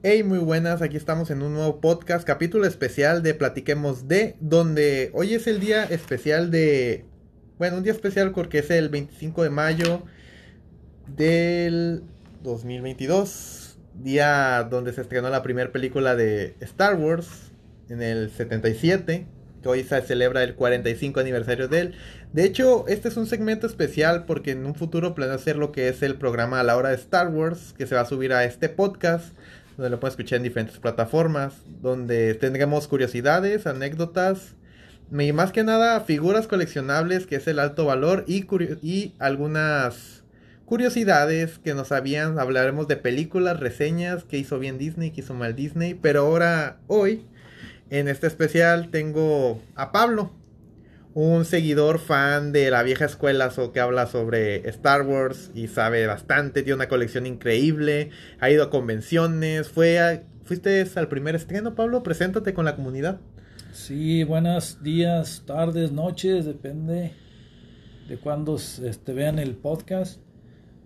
Hey, muy buenas, aquí estamos en un nuevo podcast, capítulo especial de Platiquemos de, donde hoy es el día especial de, bueno, un día especial porque es el 25 de mayo del 2022, día donde se estrenó la primera película de Star Wars en el 77, que hoy se celebra el 45 aniversario de él. De hecho, este es un segmento especial porque en un futuro planeo hacer lo que es el programa a la hora de Star Wars, que se va a subir a este podcast donde lo pueden escuchar en diferentes plataformas, donde tendremos curiosidades, anécdotas, y más que nada figuras coleccionables, que es el alto valor, y, y algunas curiosidades que nos habían, hablaremos de películas, reseñas, que hizo bien Disney, que hizo mal Disney, pero ahora, hoy, en este especial tengo a Pablo, un seguidor fan de la vieja escuela o que habla sobre Star Wars y sabe bastante, tiene una colección increíble, ha ido a convenciones, fue fuiste al primer estreno, Pablo, preséntate con la comunidad. Sí, buenos días, tardes, noches, depende de cuándo este, vean el podcast.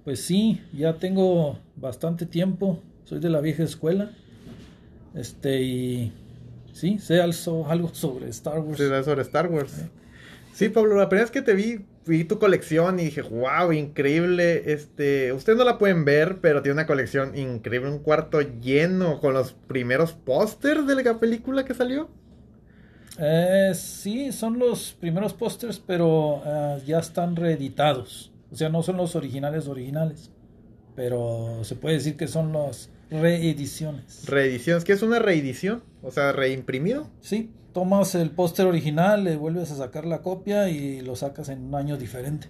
Pues sí, ya tengo bastante tiempo, soy de la vieja escuela. Este y sí, sé algo sobre Star Wars. Sí, sobre Star Wars. Sí, Pablo, la primera vez que te vi, vi tu colección y dije, wow, increíble. Este, ustedes no la pueden ver, pero tiene una colección increíble, un cuarto lleno con los primeros pósters de la película que salió. Eh, sí, son los primeros pósters, pero eh, ya están reeditados. O sea, no son los originales originales, pero se puede decir que son las reediciones. ¿Reediciones? ¿Qué es una reedición? O sea, reimprimido. Sí, tomas el póster original, le vuelves a sacar la copia y lo sacas en un año diferente.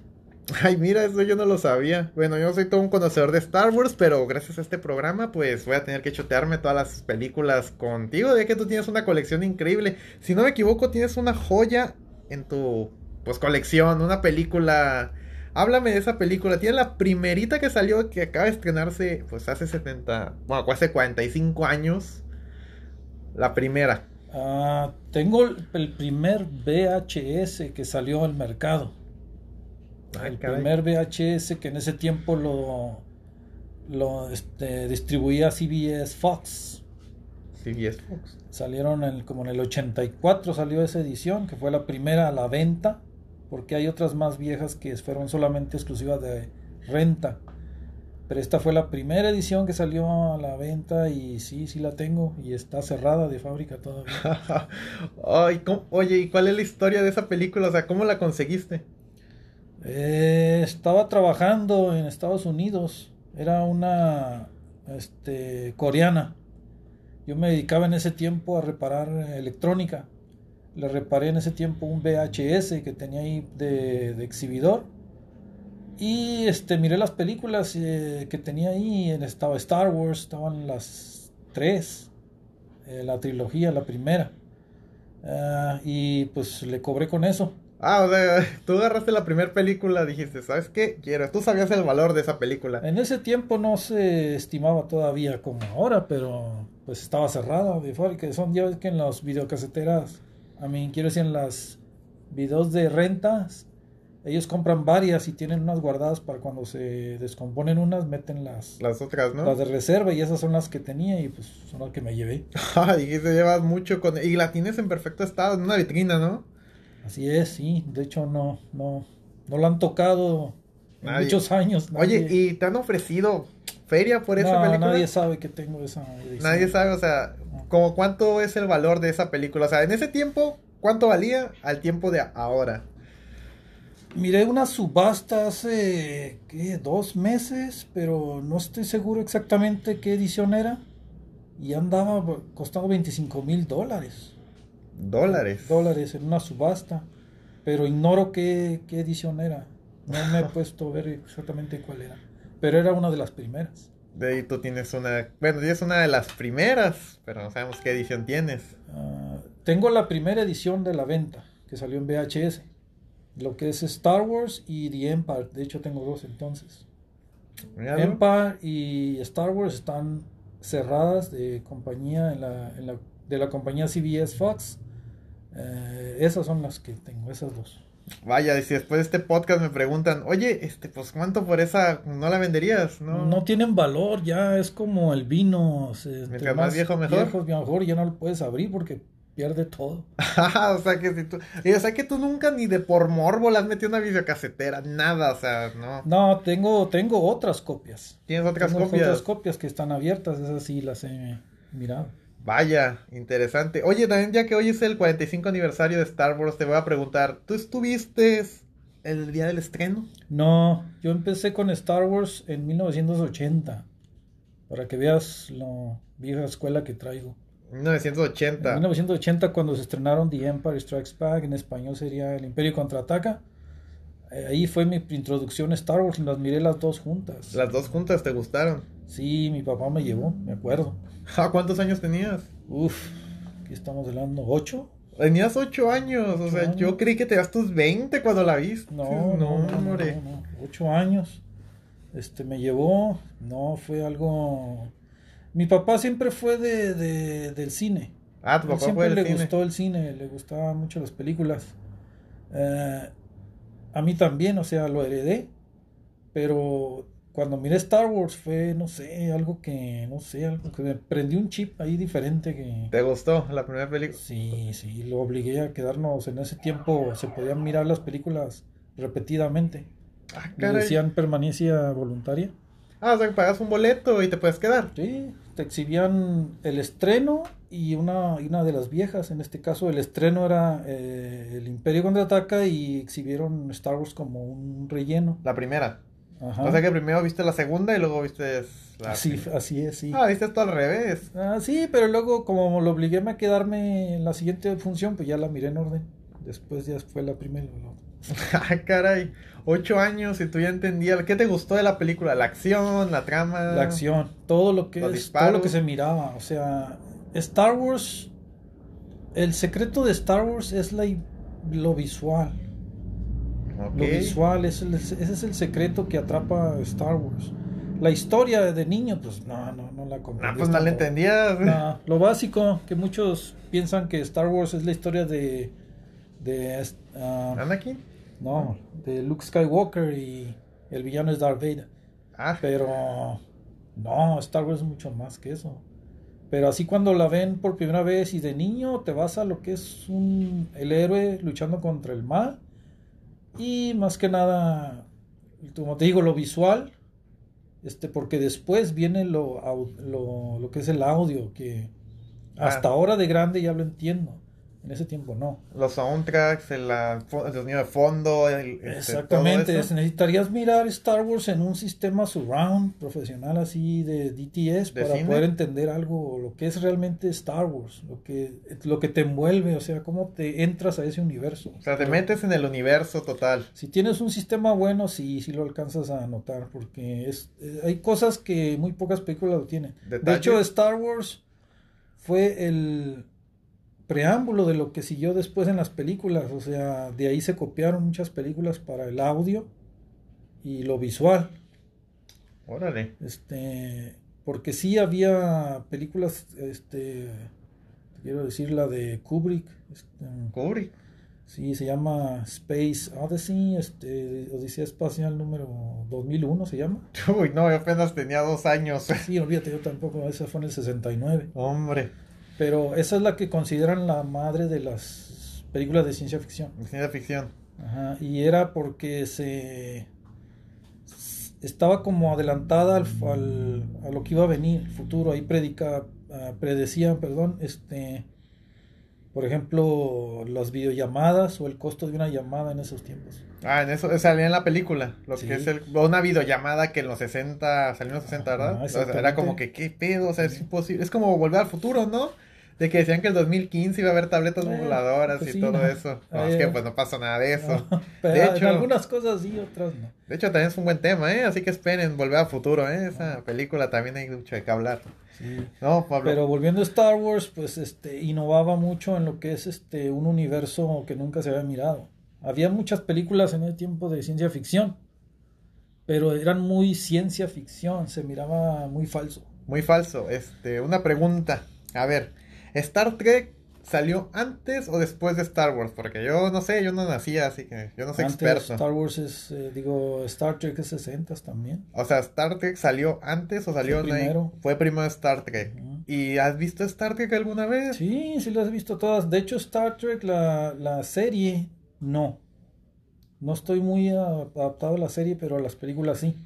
Ay, mira, eso yo no lo sabía. Bueno, yo soy todo un conocedor de Star Wars, pero gracias a este programa, pues voy a tener que chotearme todas las películas contigo, ya que tú tienes una colección increíble. Si no me equivoco, tienes una joya en tu pues colección, una película. Háblame de esa película. Tiene la primerita que salió, que acaba de estrenarse, pues hace 70, bueno, hace 45 años. La primera. Ah, tengo el primer VHS que salió al mercado. el primer VHS que en ese tiempo lo, lo este, distribuía CBS Fox. CBS Fox. Salieron en, como en el 84 salió esa edición, que fue la primera a la venta, porque hay otras más viejas que fueron solamente exclusivas de renta. Pero esta fue la primera edición que salió a la venta y sí, sí la tengo y está cerrada de fábrica todavía. oye, ¿y cuál es la historia de esa película? O sea, ¿cómo la conseguiste? Eh, estaba trabajando en Estados Unidos. Era una este, coreana. Yo me dedicaba en ese tiempo a reparar electrónica. Le reparé en ese tiempo un VHS que tenía ahí de, de exhibidor y este, miré las películas eh, que tenía ahí. Estaba Star Wars, estaban las tres, eh, la trilogía, la primera. Ah, y pues le cobré con eso. Ah, o sea, tú agarraste la primera película, dijiste, ¿sabes qué? Quiero. Tú sabías el valor de esa película. En ese tiempo no se estimaba todavía como ahora, pero pues estaba cerrada de fábrica. Son ya que en las videocaseteras, a mí quiero decir, en las videos de rentas, ellos compran varias y tienen unas guardadas para cuando se descomponen unas, meten las... Las otras, ¿no? Las de reserva y esas son las que tenía y pues son las que me llevé. y se llevas mucho con... Y la tienes en perfecto estado, en una vitrina, ¿no? Así es, sí. De hecho, no, no, no la han tocado en muchos años. Oye, ¿y te han ofrecido feria por esa película? nadie sabe que tengo esa Nadie sabe, o sea, como cuánto es el valor de esa película. O sea, en ese tiempo, ¿cuánto valía al tiempo de ahora? Miré una subasta hace ¿qué? dos meses, pero no estoy seguro exactamente qué edición era. Y andaba costando 25 mil dólares. ¿Dólares? Dólares en una subasta. Pero ignoro qué, qué edición era. No me he puesto a ver exactamente cuál era. Pero era una de las primeras. De ahí tú tienes una. Bueno, tienes una de las primeras, pero no sabemos qué edición tienes. Ah, tengo la primera edición de la venta, que salió en VHS lo que es Star Wars y The Empire. De hecho, tengo dos entonces. Empire y Star Wars están cerradas de compañía en la, en la, de la compañía CBS Fox. Eh, esas son las que tengo, esas dos. Vaya, y si después de este podcast me preguntan, oye, este, pues cuánto por esa no la venderías, ¿no? No tienen valor, ya es como el vino. entre más viejo, mejor. Viejo, mejor, ya no lo puedes abrir porque pierde todo. o sea que si tú, o sea que tú nunca ni de por morbo le has metido una videocasetera, nada, o sea, no. No, tengo, tengo otras copias. Tienes otras Tengo copias. otras copias que están abiertas, esas sí las he mirado. Vaya, interesante. Oye, también ya que hoy es el 45 aniversario de Star Wars, te voy a preguntar, ¿tú estuviste el día del estreno? No, yo empecé con Star Wars en 1980. Para que veas la vieja escuela que traigo. 1980. En 1980 cuando se estrenaron The Empire Strikes Back, en español sería El Imperio Contraataca. eh, Ahí fue mi introducción a Star Wars, las miré las dos juntas. Las dos juntas te gustaron. Sí, mi papá me llevó, me acuerdo. Ah, ¿Cuántos años tenías? Uf, ¿qué estamos hablando? ¿Ocho? Tenías 8 años, o Ocho sea, años. yo creí que te das tus 20 cuando la viste. No, no, no, no, no, no. Ocho años. Este, me llevó, no, fue algo... Mi papá siempre fue de, de- del cine. Ah, tu Él papá siempre fue le del cine. gustó el cine, le gustaban mucho las películas. Eh, a mí también, o sea, lo heredé. Pero cuando miré Star Wars fue, no sé, algo que, no sé, algo que me prendió un chip ahí diferente que... ¿Te gustó la primera película? Sí, sí, lo obligué a quedarnos. En ese tiempo se podían mirar las películas repetidamente. Ah, Y caray. decían permanencia voluntaria. Ah, o sea, que pagas un boleto y te puedes quedar. Sí, te exhibían el estreno y una, y una de las viejas. En este caso, el estreno era eh, El Imperio contraataca y exhibieron Star Wars como un relleno. La primera. Ajá. O sea que primero viste la segunda y luego viste la así, primera. así es, sí. Ah, viste esto al revés. Ah, sí, pero luego, como lo obligué a quedarme en la siguiente función, pues ya la miré en orden. Después ya fue la primera. y la otra. Ah, caray. Ocho años y tú ya entendías. ¿Qué te gustó de la película? ¿La acción? ¿La trama? La acción, todo lo que es, todo lo que se miraba, o sea, Star Wars, el secreto de Star Wars es la, lo visual, lo visual es el- ese es el secreto que atrapa a Star Wars. La historia de niño, pues no, no, no la No, comprendí. pues no la entendías. No, lo básico, que muchos piensan que Star Wars es la historia de, de ah, ¿Anakin? No, de Luke Skywalker y el villano es Darth Vader. Ah, Pero no, Star Wars es mucho más que eso. Pero así cuando la ven por primera vez y de niño te vas a lo que es un, el héroe luchando contra el mal. Y más que nada, como te digo, lo visual. Este, porque después viene lo, lo, lo que es el audio, que hasta Ah. ahora de grande ya lo entiendo. En ese tiempo no. los soundtracks, el, el sonido de fondo, el, este, Exactamente, necesitarías mirar Star Wars en un sistema surround profesional así de DTS ¿De para cine? poder entender algo, lo que es realmente Star Wars, lo que, lo que te envuelve, o sea, cómo te entras a ese universo. O sea, te metes en el universo total. Si tienes un sistema bueno, sí, sí lo alcanzas a notar, porque es, eh, hay cosas que muy pocas películas lo tienen. De hecho, Star Wars fue el preámbulo de lo que siguió después en las películas, o sea, de ahí se copiaron muchas películas para el audio y lo visual, Órale. este, porque sí había películas, este, quiero decir la de Kubrick, este, Kubrick. Sí, se llama Space Odyssey, este, Odisea Espacial número 2001 se llama. Uy, no, yo apenas tenía dos años. Sí, olvídate, yo tampoco, esa fue en el 69. Hombre, Pero esa es la que consideran la madre de las películas de ciencia ficción. ciencia ficción. Ajá, y era porque se estaba como adelantada al, al- a lo que iba a venir, el futuro. Ahí predica, ah, predecían, perdón, este, por ejemplo, las videollamadas o el costo de una llamada en esos tiempos. Ah, en eso salía en la película. Lo Sí. que es el, una videollamada que en los 60, salió en los 60, ¿verdad? Ajá, O sea, era como que, ¿qué pedo? O sea, es imposible. Es como volver al futuro, ¿no? De que decían que el 2015 iba a haber tabletas Eh, voladoras pues y sí, todo ¿no? eso. No, Ahí, es que eh. pues no pasa nada de eso. Pero De en hecho- algunas cosas sí, otras no. De hecho, también es un buen tema, ¿eh? Así que esperen, volver al futuro, ¿eh? Esa película también hay mucho de qué hablar. Sí. No, Pablo. Pero volviendo a Star Wars, pues este innovaba mucho en lo que es este un universo que nunca se había mirado. Había muchas películas en el tiempo de ciencia ficción, pero eran muy ciencia ficción, se miraba muy falso. Muy falso. Este, una pregunta. A ver, Star Trek salió antes o después de Star Wars, porque yo no sé, yo no nacía, así que yo no soy Antes experto. Star Wars es, eh, digo, Star Trek es 60 también. O sea, Star Trek salió antes o salió Fue primero. Fue primero Star Trek. ¿Y has visto Star Trek alguna vez? Sí, sí las he visto todas. De hecho, Star Trek, la, la serie, no. No estoy muy adaptado a la serie, pero a las películas sí.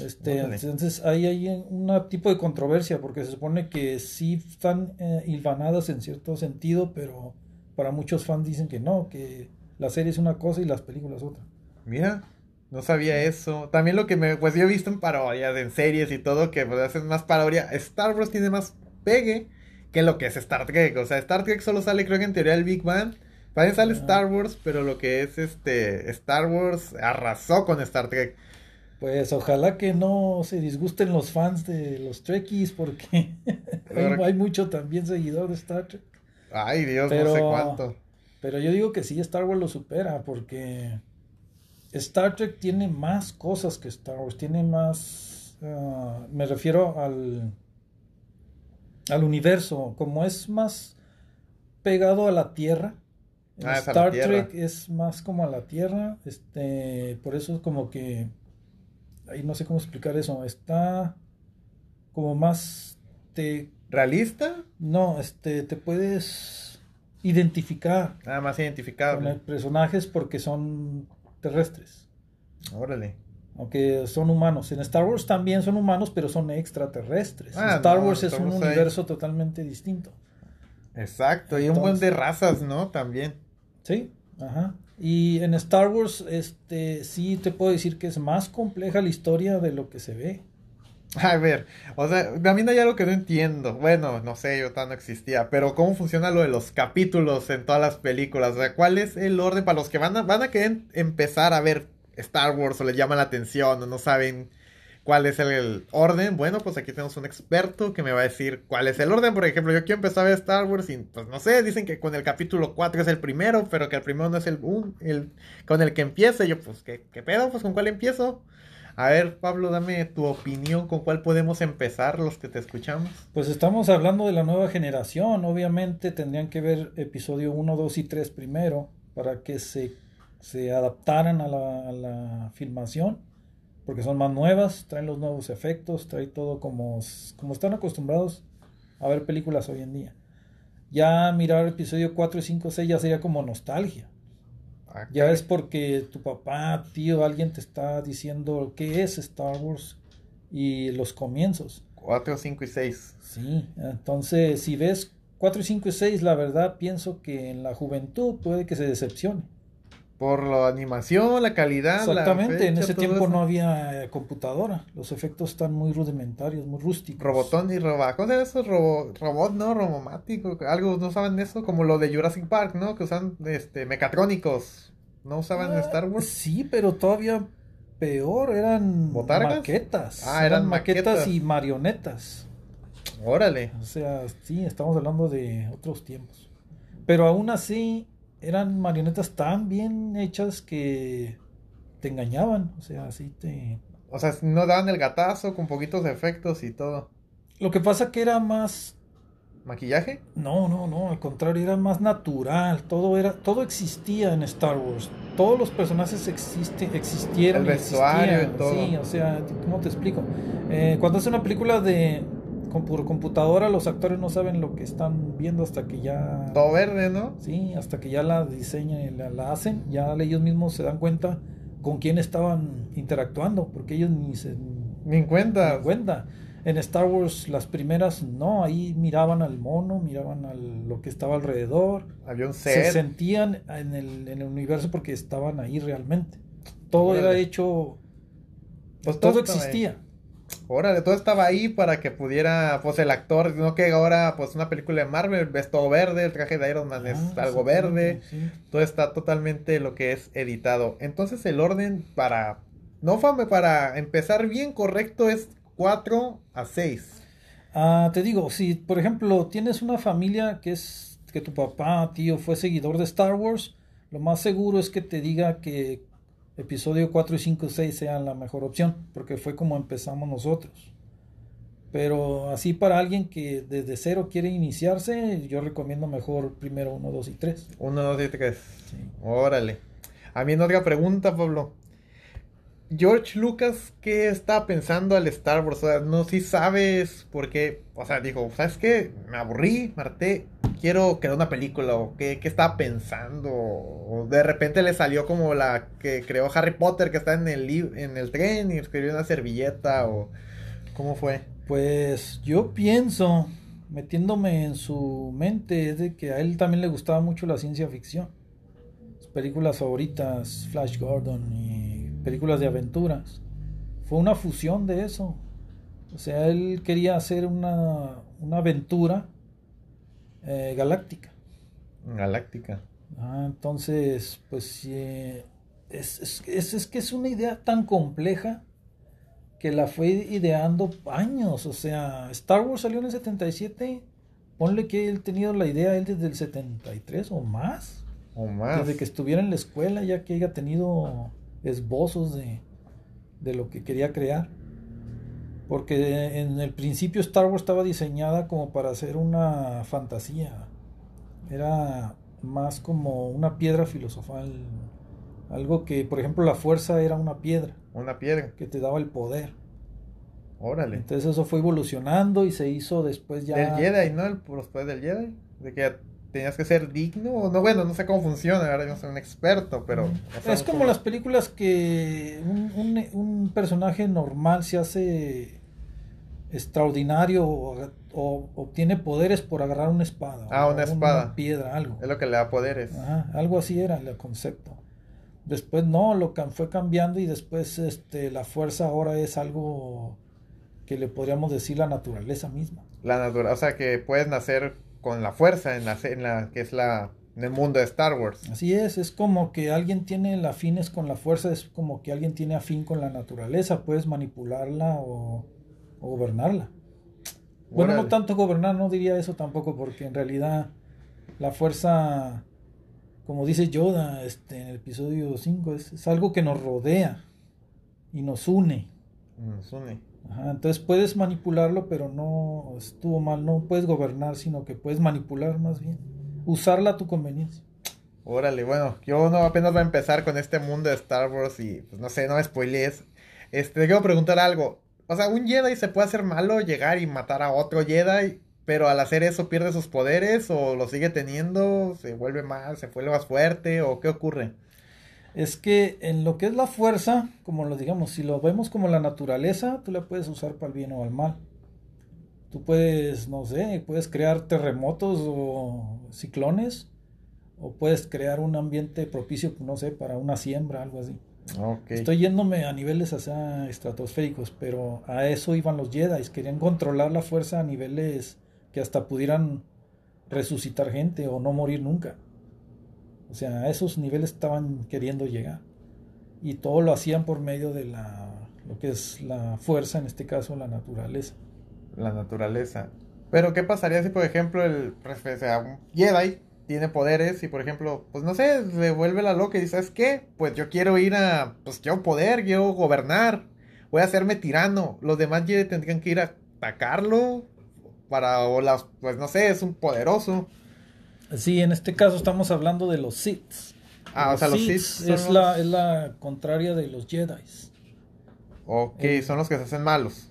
Este, Órale. entonces ahí hay un tipo de controversia porque se supone que sí están eh, hilvanadas en cierto sentido, pero para muchos fans dicen que no, que la serie es una cosa y las películas otra. Mira, no sabía eso. También lo que me, pues yo he visto en parodias, en series y todo, que pues hacen más parodia. Star Wars tiene más pegue que lo que es Star Trek. O sea, Star Trek solo sale, creo que en teoría el Big Bang. También sale Ah. Star Wars, pero lo que es este Star Wars arrasó con Star Trek. Pues ojalá que no se disgusten los fans de los Trekkies porque hay, mucho también seguidor de Star Trek. Ay, Dios, no sé cuánto. Pero yo digo que sí, Star Wars lo supera porque Star Trek tiene más cosas que Star Wars, tiene más, ah, me refiero al, al universo, como es más pegado a la Tierra. Ah, la Star Tierra. Trek es más como a la Tierra, este, por eso es como que, ahí no sé cómo explicar eso, está como más, te, ¿Realista? no, este, te puedes identificar Nada más con identificable. los personajes porque son terrestres, Órale. aunque son humanos. En Star Wars también son humanos, pero son extraterrestres. Ah, Star no, Wars es un universo totalmente distinto. Exacto. Y un buen de razas, ¿no? También. Sí, ajá. Y en Star Wars, este, sí te puedo decir que es más compleja la historia de lo que se ve. A ver, o sea, también hay algo que no entiendo. Bueno, no sé, yo tan no existía, pero ¿cómo funciona lo de los capítulos en todas las películas? O sea, ¿cuál es el orden para los que van a, van a querer empezar a ver Star Wars o les llama la atención o no saben cuál es el, orden? Bueno, pues aquí tenemos un experto que me va a decir cuál es el orden. Por ejemplo, yo quiero empezar a ver Star Wars y pues no sé, dicen que con el capítulo 4 es el primero, pero que el primero no es el, un- el con el que empiece. Yo, pues, ¿qué, qué pedo? Pues con cuál empiezo. A ver, Pablo, dame tu opinión con cuál podemos empezar los que te escuchamos. Pues estamos hablando de la nueva generación. Obviamente tendrían que ver episodio 1, 2 y 3 primero para que se, se adaptaran a la filmación. Porque son más nuevas, traen los nuevos efectos, trae todo como, como están acostumbrados a ver películas hoy en día. Ya mirar episodio 4, 5, 6 ya sería como nostalgia. Ah, Ya es porque tu papá, tío, alguien te está diciendo qué es Star Wars y los comienzos. 4, 5 y 6. Sí, entonces si ves 4, 5 y 6, la verdad pienso que en la juventud puede que se decepcione. Por la animación, la calidad. la Exactamente, en ese tiempo eso. no había computadora, los efectos están muy rudimentarios, muy rústicos. Robotón y robot. ¿Cómo se eso? Robo- robot, ¿no? Robomático. Algo, ¿no usaban eso? Como lo de Jurassic Park, ¿no? Que usan este, mecatrónicos. ¿No usaban Ah, Star Wars? Sí, pero todavía peor, eran ¿Botargas? maquetas. Ah, eran maquetas, maquetas. y marionetas. Órale. O sea, sí, estamos hablando de otros tiempos. Pero aún así, eran marionetas tan bien hechas que te engañaban. O sea, así te... O sea, no daban el gatazo con poquitos efectos y todo. Lo que pasa que era más... ¿Maquillaje? No, no, no, al contrario, era más natural. Todo era, todo existía en Star Wars. Todos los personajes existe, existieron. El vestuario y existían. todo. Sí, o sea, ¿cómo te explico? Eh, cuando haces una película de por computadora, los actores no saben lo que están viendo hasta que ya... Todo verde, ¿no? Sí, hasta que ya la diseñan y la, la hacen, ya ellos mismos se dan cuenta con quién estaban interactuando, porque ellos ni se Ni en cuenta. dan cuenta. En Star Wars las primeras no, ahí miraban al mono, miraban a lo que estaba alrededor, Había un se set. sentían en el, en el universo porque estaban ahí realmente. Todo era hecho, Pues todo existía. Órale, todo estaba ahí para que pudiera, pues el actor, no que ahora, pues una película de Marvel, ves todo verde, el traje de Iron Man es Ah, algo verde, sí. todo está totalmente lo que es editado. Entonces el orden para, no fame, para empezar bien correcto es 4 a 6. Ah, te digo, si por ejemplo tienes una familia que es que tu papá, tío fue seguidor de Star Wars, lo más seguro es que te diga que episodio 4 y 5 y 6 sean la mejor opción, porque fue como empezamos nosotros. Pero así para alguien que desde cero quiere iniciarse, yo recomiendo mejor primero 1, 2 y 3. 1, 2 y 3. Órale. A mí en otra pregunta, Pablo. George Lucas, ¿qué está pensando al Star Wars? O sea, no si sabes por qué. O sea, dijo, ¿sabes qué? Me aburrí, Marte, quiero crear una película. O qué, qué estaba pensando. O de repente le salió como la que creó Harry Potter, que está en el, en el tren y escribió una servilleta. O cómo fue. Pues yo pienso, metiéndome en su mente, es de que a él también le gustaba mucho la ciencia ficción. Sus películas favoritas, Flash Gordon y películas de aventuras. Fue una fusión de eso. O sea, él quería hacer una, una aventura eh, galáctica. Galáctica. Ah, entonces, pues es, es, es, es, que es una idea tan compleja que la fue ideando años. O sea, Star Wars salió en el 77. Ponle que él tenido la idea él desde el 73 o más. O más. Desde que estuviera en la escuela, ya que haya tenido esbozos de, de lo que quería crear. Porque en el principio Star Wars estaba diseñada como para hacer una fantasía. Era más como una piedra filosofal. Algo que, por ejemplo, la fuerza era una piedra. Una piedra. Que te daba el poder. Órale. Entonces eso fue evolucionando y se hizo después ya. Del Jedi, ¿no? El, los poderes del Jedi. De que tenías que ser digno. No, bueno, no sé cómo funciona, ahora no soy un experto, pero... Es como las películas que un, un, personaje normal se hace extraordinario o, obtiene poderes por agarrar una espada. Ah, una espada. Una piedra, algo. Es lo que le da poderes. algo así era el concepto. Después no, lo fue cambiando y después este, la fuerza ahora es algo que le podríamos decir la naturaleza misma. La naturaleza, o sea que puedes nacer con la fuerza en la, en la que es la en el mundo de Star Wars. Así es, es como que alguien tiene afines con la fuerza, es como que alguien tiene afín con la naturaleza, puedes manipularla o, gobernarla. Bueno, no tanto gobernar, no diría eso tampoco, porque en realidad la fuerza, como dice Yoda este, en el episodio 5, es, es algo que nos rodea y nos une. Nos une entonces puedes manipularlo, pero no estuvo mal, no puedes gobernar, sino que puedes manipular más bien, usarla a tu conveniencia. Órale, bueno, yo no apenas voy a empezar con este mundo de Star Wars y pues no sé, no me. Este, te quiero preguntar algo. O sea, un Jedi se puede hacer malo, llegar y matar a otro Jedi, pero al hacer eso pierde sus poderes o lo sigue teniendo, se vuelve más, se vuelve más fuerte o qué ocurre es que en lo que es la fuerza, como lo digamos, si lo vemos como la naturaleza, tú la puedes usar para el bien o al mal. Tú puedes, no sé, puedes crear terremotos o ciclones, o puedes crear un ambiente propicio, no sé, para una siembra, algo así. Estoy yéndome a niveles estratosféricos, pero a eso iban los Jedi, querían controlar la fuerza a niveles que hasta pudieran resucitar gente o no morir nunca. O sea, a esos niveles estaban queriendo llegar. Y todo lo hacían por medio de la, lo que es la fuerza, en este caso la naturaleza. La naturaleza. Pero ¿qué pasaría si, por ejemplo, el o sea, Jedi tiene poderes y, por ejemplo, pues no sé, se vuelve la loca y dice, ¿sabes qué? Pues yo quiero ir a, pues quiero poder, quiero gobernar, voy a hacerme tirano. Los demás Jedi tendrían que ir a atacarlo para, o las, pues no sé, es un poderoso. Sí, en este caso estamos hablando de los Sith. Ah, o sea, los Sith es, la, es la contraria de los Jedi. Ok, eh, son los que se hacen malos.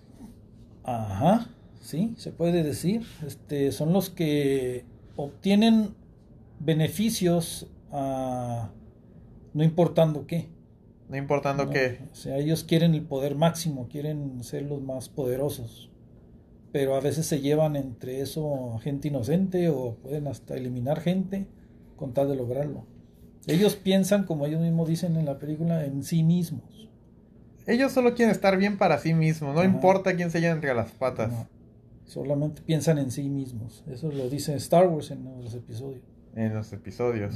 Ajá, sí, se puede decir. Este, son los que obtienen beneficios a, no importando qué. No importando qué. O sea, ellos quieren el poder máximo, quieren ser los más poderosos pero a veces se llevan entre eso gente inocente o pueden hasta eliminar gente con tal de lograrlo. Ellos piensan, como ellos mismos dicen en la película, en sí mismos. Ellos solo quieren estar bien para sí mismos, no importa quién se lleve entre las patas. Solamente piensan en sí mismos. Eso lo dice Star Wars en los episodios. En los episodios.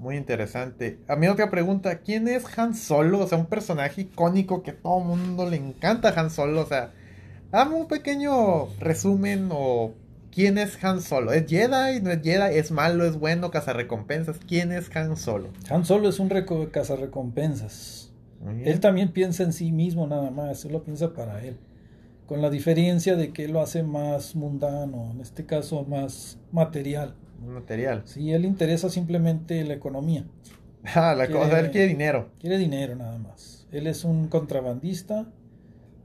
Muy interesante. A mí otra pregunta, ¿quién es Han Solo? O sea, un personaje icónico que todo mundo le encanta Han Solo. O sea, Dame un pequeño resumen o quién es Han Solo. ¿Es Jedi? ¿No es Jedi? ¿Es malo? ¿Es bueno? ¿Cazarrecompensas? ¿Quién es Han Solo? Han Solo es un cazarrecompensas. Él también piensa en sí mismo nada más, lo piensa para él. con la diferencia de que él lo hace más mundano, en este caso más material. Material. Sí, él interesa simplemente la economía. Ah, la Quiere- cosa, él quiere dinero. Quiere dinero nada más. Él es un contrabandista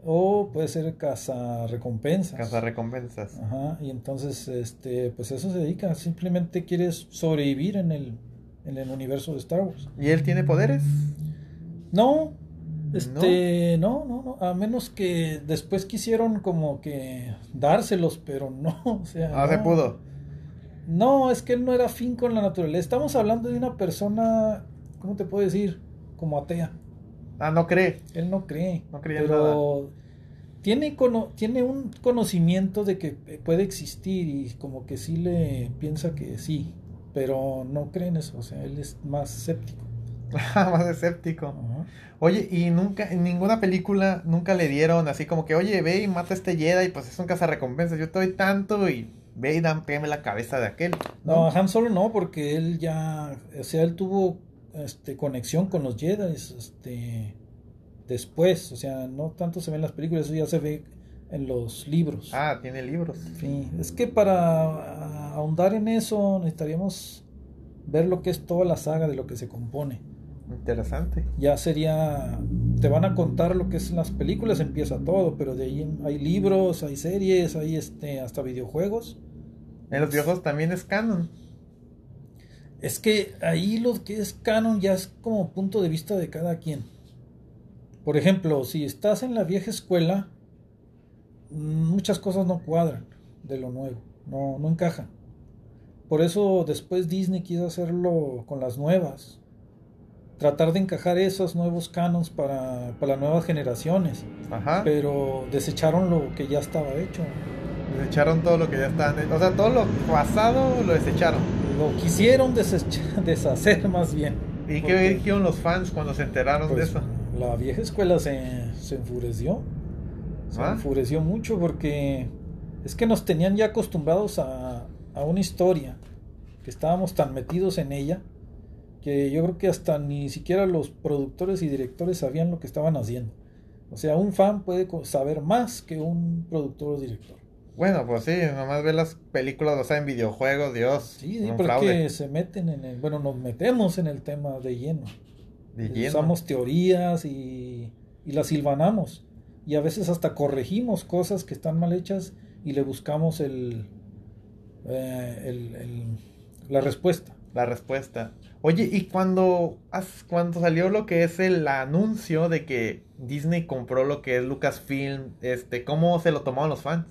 o puede ser cazarrecompensas. Casa recompensas. Ajá, y entonces, este, pues eso se dedica. Simplemente quiere sobrevivir en el, en el universo de Star Wars. ¿Y él tiene poderes? No, este, no, no, no, a menos que después quisieron como que dárselos, pero no, o sea. Ah, se no. pudo. No, es que él no era fin con la naturaleza. Estamos hablando de una persona, ¿cómo te puedo decir? Como atea. Ah, no cree. Él no cree. No creía en pero tiene, cono- tiene un conocimiento de que puede existir y como que sí le piensa que sí, pero no cree en eso. O sea, él es más escéptico. Más escéptico. Oye, y nunca, en ninguna película, nunca le dieron así como que, oye, ve y mata a este Jedi, pues es un cazarrecompensas, yo te doy tanto y ve y dan, pégame la cabeza de aquel. No, a Han Solo no, porque él ya, o sea, él tuvo este, conexión con los Jedi este, después, o sea, no tanto se ve en las películas, eso ya se ve en los libros. Ah, tiene libros. Sí, es que para ah, ahondar en eso necesitaríamos ver lo que es toda la saga de lo que se compone. Interesante. Ya sería, te van a contar lo que es las películas, empieza todo, pero de ahí hay libros, hay series, hay este, hasta videojuegos. En los videojuegos también es canon. Es que ahí lo que es canon ya es como punto de vista de cada quien. Por ejemplo, si estás en la vieja escuela, muchas cosas no cuadran de lo nuevo, no, no encajan. Por eso después Disney quiso hacerlo con las nuevas. Tratar de encajar esos nuevos canons para, para las nuevas generaciones. Ajá. Pero desecharon lo que ya estaba hecho. Desecharon todo lo que ya estaban. O sea, todo lo pasado lo desecharon. Lo quisieron deshacer más bien. ¿Y qué dijeron los fans cuando se enteraron de Pues, eso? La vieja escuela se, se enfureció. Se ¿Ah? enfureció mucho porque es que nos tenían ya acostumbrados a, a una historia, que estábamos tan metidos en ella, que yo creo que hasta ni siquiera los productores y directores sabían lo que estaban haciendo. O sea, un fan puede saber más que un productor o director. Bueno, pues sí, nomás ve las películas, o sea, en videojuegos, Dios. Sí, sí, porque fraude. se meten en el, bueno, nos metemos en el tema de lleno. De lleno. Usamos teorías y, y las silvanamos. Y a veces hasta corregimos cosas que están mal hechas y le buscamos el, eh, el- el- la respuesta. La respuesta. Oye, y cuando, cuando salió lo que es el anuncio de que Disney compró lo que es Lucasfilm, este, ¿cómo se lo tomaron los fans?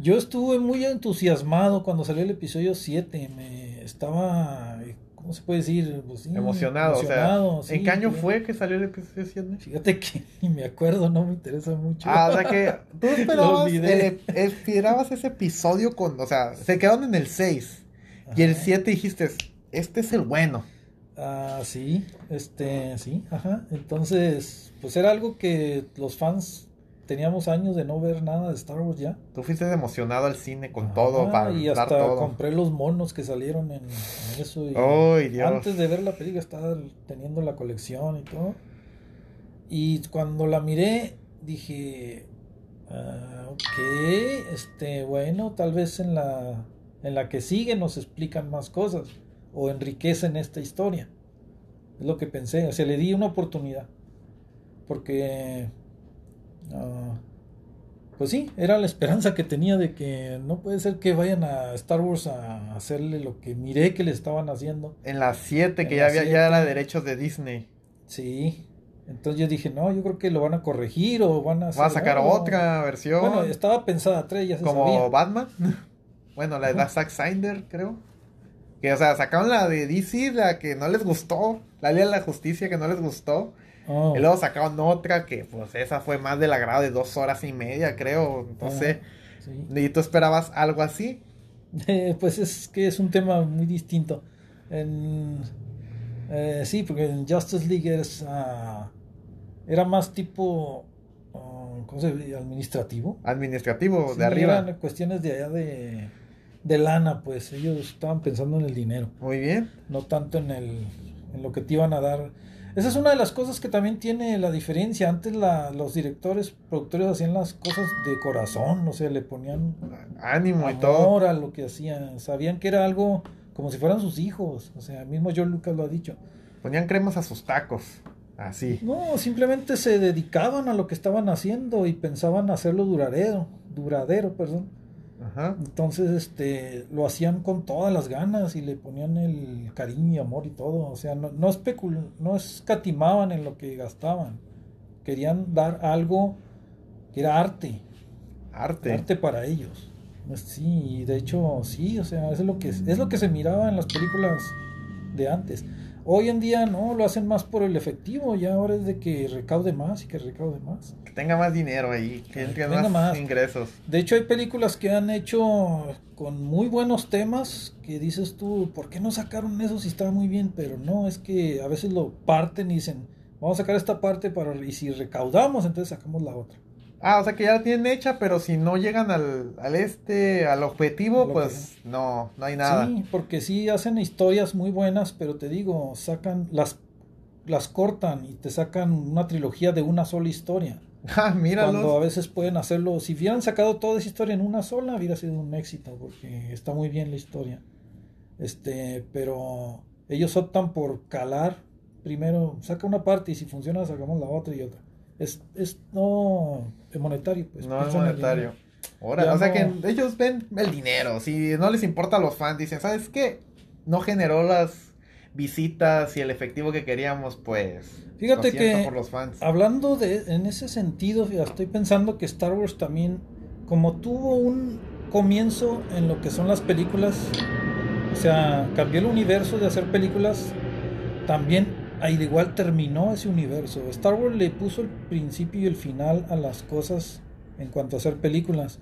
Yo estuve muy entusiasmado cuando salió el episodio 7. Me estaba, ¿cómo se puede decir? Pues sí, Emocionado, emocionado, o sea, sí, ¿en qué año fue que salió el episodio 7? Fíjate que ni me acuerdo, no me interesa mucho. Ah, o sea que tú esperabas, el- esperabas ese episodio con, o sea, se quedaron en el 6 y el Ajá. 7 dijiste, este es el bueno. Ah, sí, este, sí, ajá. Entonces, pues era algo que los fans teníamos años de no ver nada de Star Wars ya. Tú fuiste emocionado al cine con todo, para y hasta todo. compré los monos que salieron en, en eso. Y ¡Ay, Dios! Antes de ver la película estaba teniendo la colección y todo. Y cuando la miré, dije, ah, ok, este, bueno, tal vez en la, en la que sigue nos explican más cosas o enriquecen esta historia. Es lo que pensé, o sea, le di una oportunidad. Porque, ah, pues sí, era la esperanza que tenía de que no puede ser que vayan a Star Wars a hacerle lo que miré que le estaban haciendo. En la 7, que En ya había, ya siete. era derechos de Disney. Sí. Entonces yo dije, no, yo creo que lo van a corregir o van a hacer Va a sacar otra versión. Bueno, estaba pensada tres, ya se como sabía. Batman. bueno, la de Ajá. Zack Snyder, creo. Que, o sea, sacaron la de DC, la que no les gustó. La Liga de la Justicia, que no les gustó. Oh. Y luego sacaron otra que, pues, esa fue más del agrado de dos horas y media, creo. Entonces, Sí. ¿y tú esperabas algo así? Eh, pues es que es un tema muy distinto. En, eh, sí, porque en Justice League es, ah, era más tipo, ah, ¿cómo se dice? Administrativo. Administrativo, Sí, de arriba. Eran cuestiones de allá de, de lana, pues ellos estaban pensando en el dinero. Muy bien. no tanto en el en lo que te iban a dar. Esa es una de las cosas que también tiene la diferencia. Antes la, los directores, productores hacían las cosas de corazón, o sea, le ponían ánimo y todo. a lo que hacían. Sabían que era algo como si fueran sus hijos. O sea, mismo John Lucas lo ha dicho. Ponían cremas a sus tacos. Así. No, simplemente se dedicaban a lo que estaban haciendo y pensaban hacerlo duradero, duradero, perdón. Entonces, este, lo hacían con todas las ganas y le ponían el cariño y amor y todo. O sea, no, no, no escatimaban en lo que gastaban. Querían dar algo que era arte. Arte. Arte para ellos. Sí, de hecho, sí, o sea, es lo que, es lo que se miraba en las películas de antes. Hoy en día no, lo hacen más por el efectivo, ya ahora es de que recaude más y que recaude más. Que tenga más dinero ahí, que, tenga más, ingresos. De hecho hay películas que han hecho con muy buenos temas que dices tú, ¿por qué no sacaron eso si estaba muy bien? Pero no, es que a veces lo parten y dicen, vamos a sacar esta parte para y si recaudamos, entonces sacamos la otra. Ah, o sea que ya la tienen hecha, pero si no llegan al, al este, al objetivo, pues no, no hay nada. Sí, porque sí hacen historias muy buenas, pero te digo, sacan, las, las cortan y te sacan una trilogía de una sola historia. Ah, míralo. Cuando a veces pueden hacerlo, si hubieran sacado toda esa historia en una sola, hubiera sido un éxito, porque está muy bien la historia. Este, pero ellos optan por calar, primero saca una parte y si funciona sacamos la otra y otra. Es, es no monetario, pues. No es monetario. Ahora, o sea que ellos ven el dinero. Si no les importa a los fans, dicen, ¿sabes qué? No generó las visitas y el efectivo que queríamos, pues. Fíjate que hablando de en ese sentido, estoy pensando que Star Wars también, como tuvo un comienzo en lo que son las películas, o sea, cambió el universo de hacer películas, también al igual terminó ese universo. Star Wars le puso el principio y el final a las cosas en cuanto a hacer películas.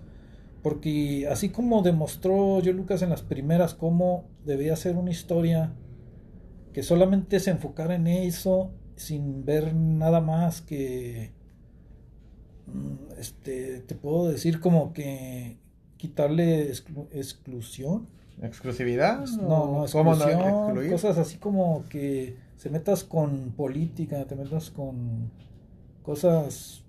Porque así como demostró Joe Lucas en las primeras cómo debía ser una historia que solamente se enfocara en eso sin ver nada más que mm, este te puedo decir como que quitarle exclusión exclusividad no no exclusión cosas así como que se metas con política, te metas con cosas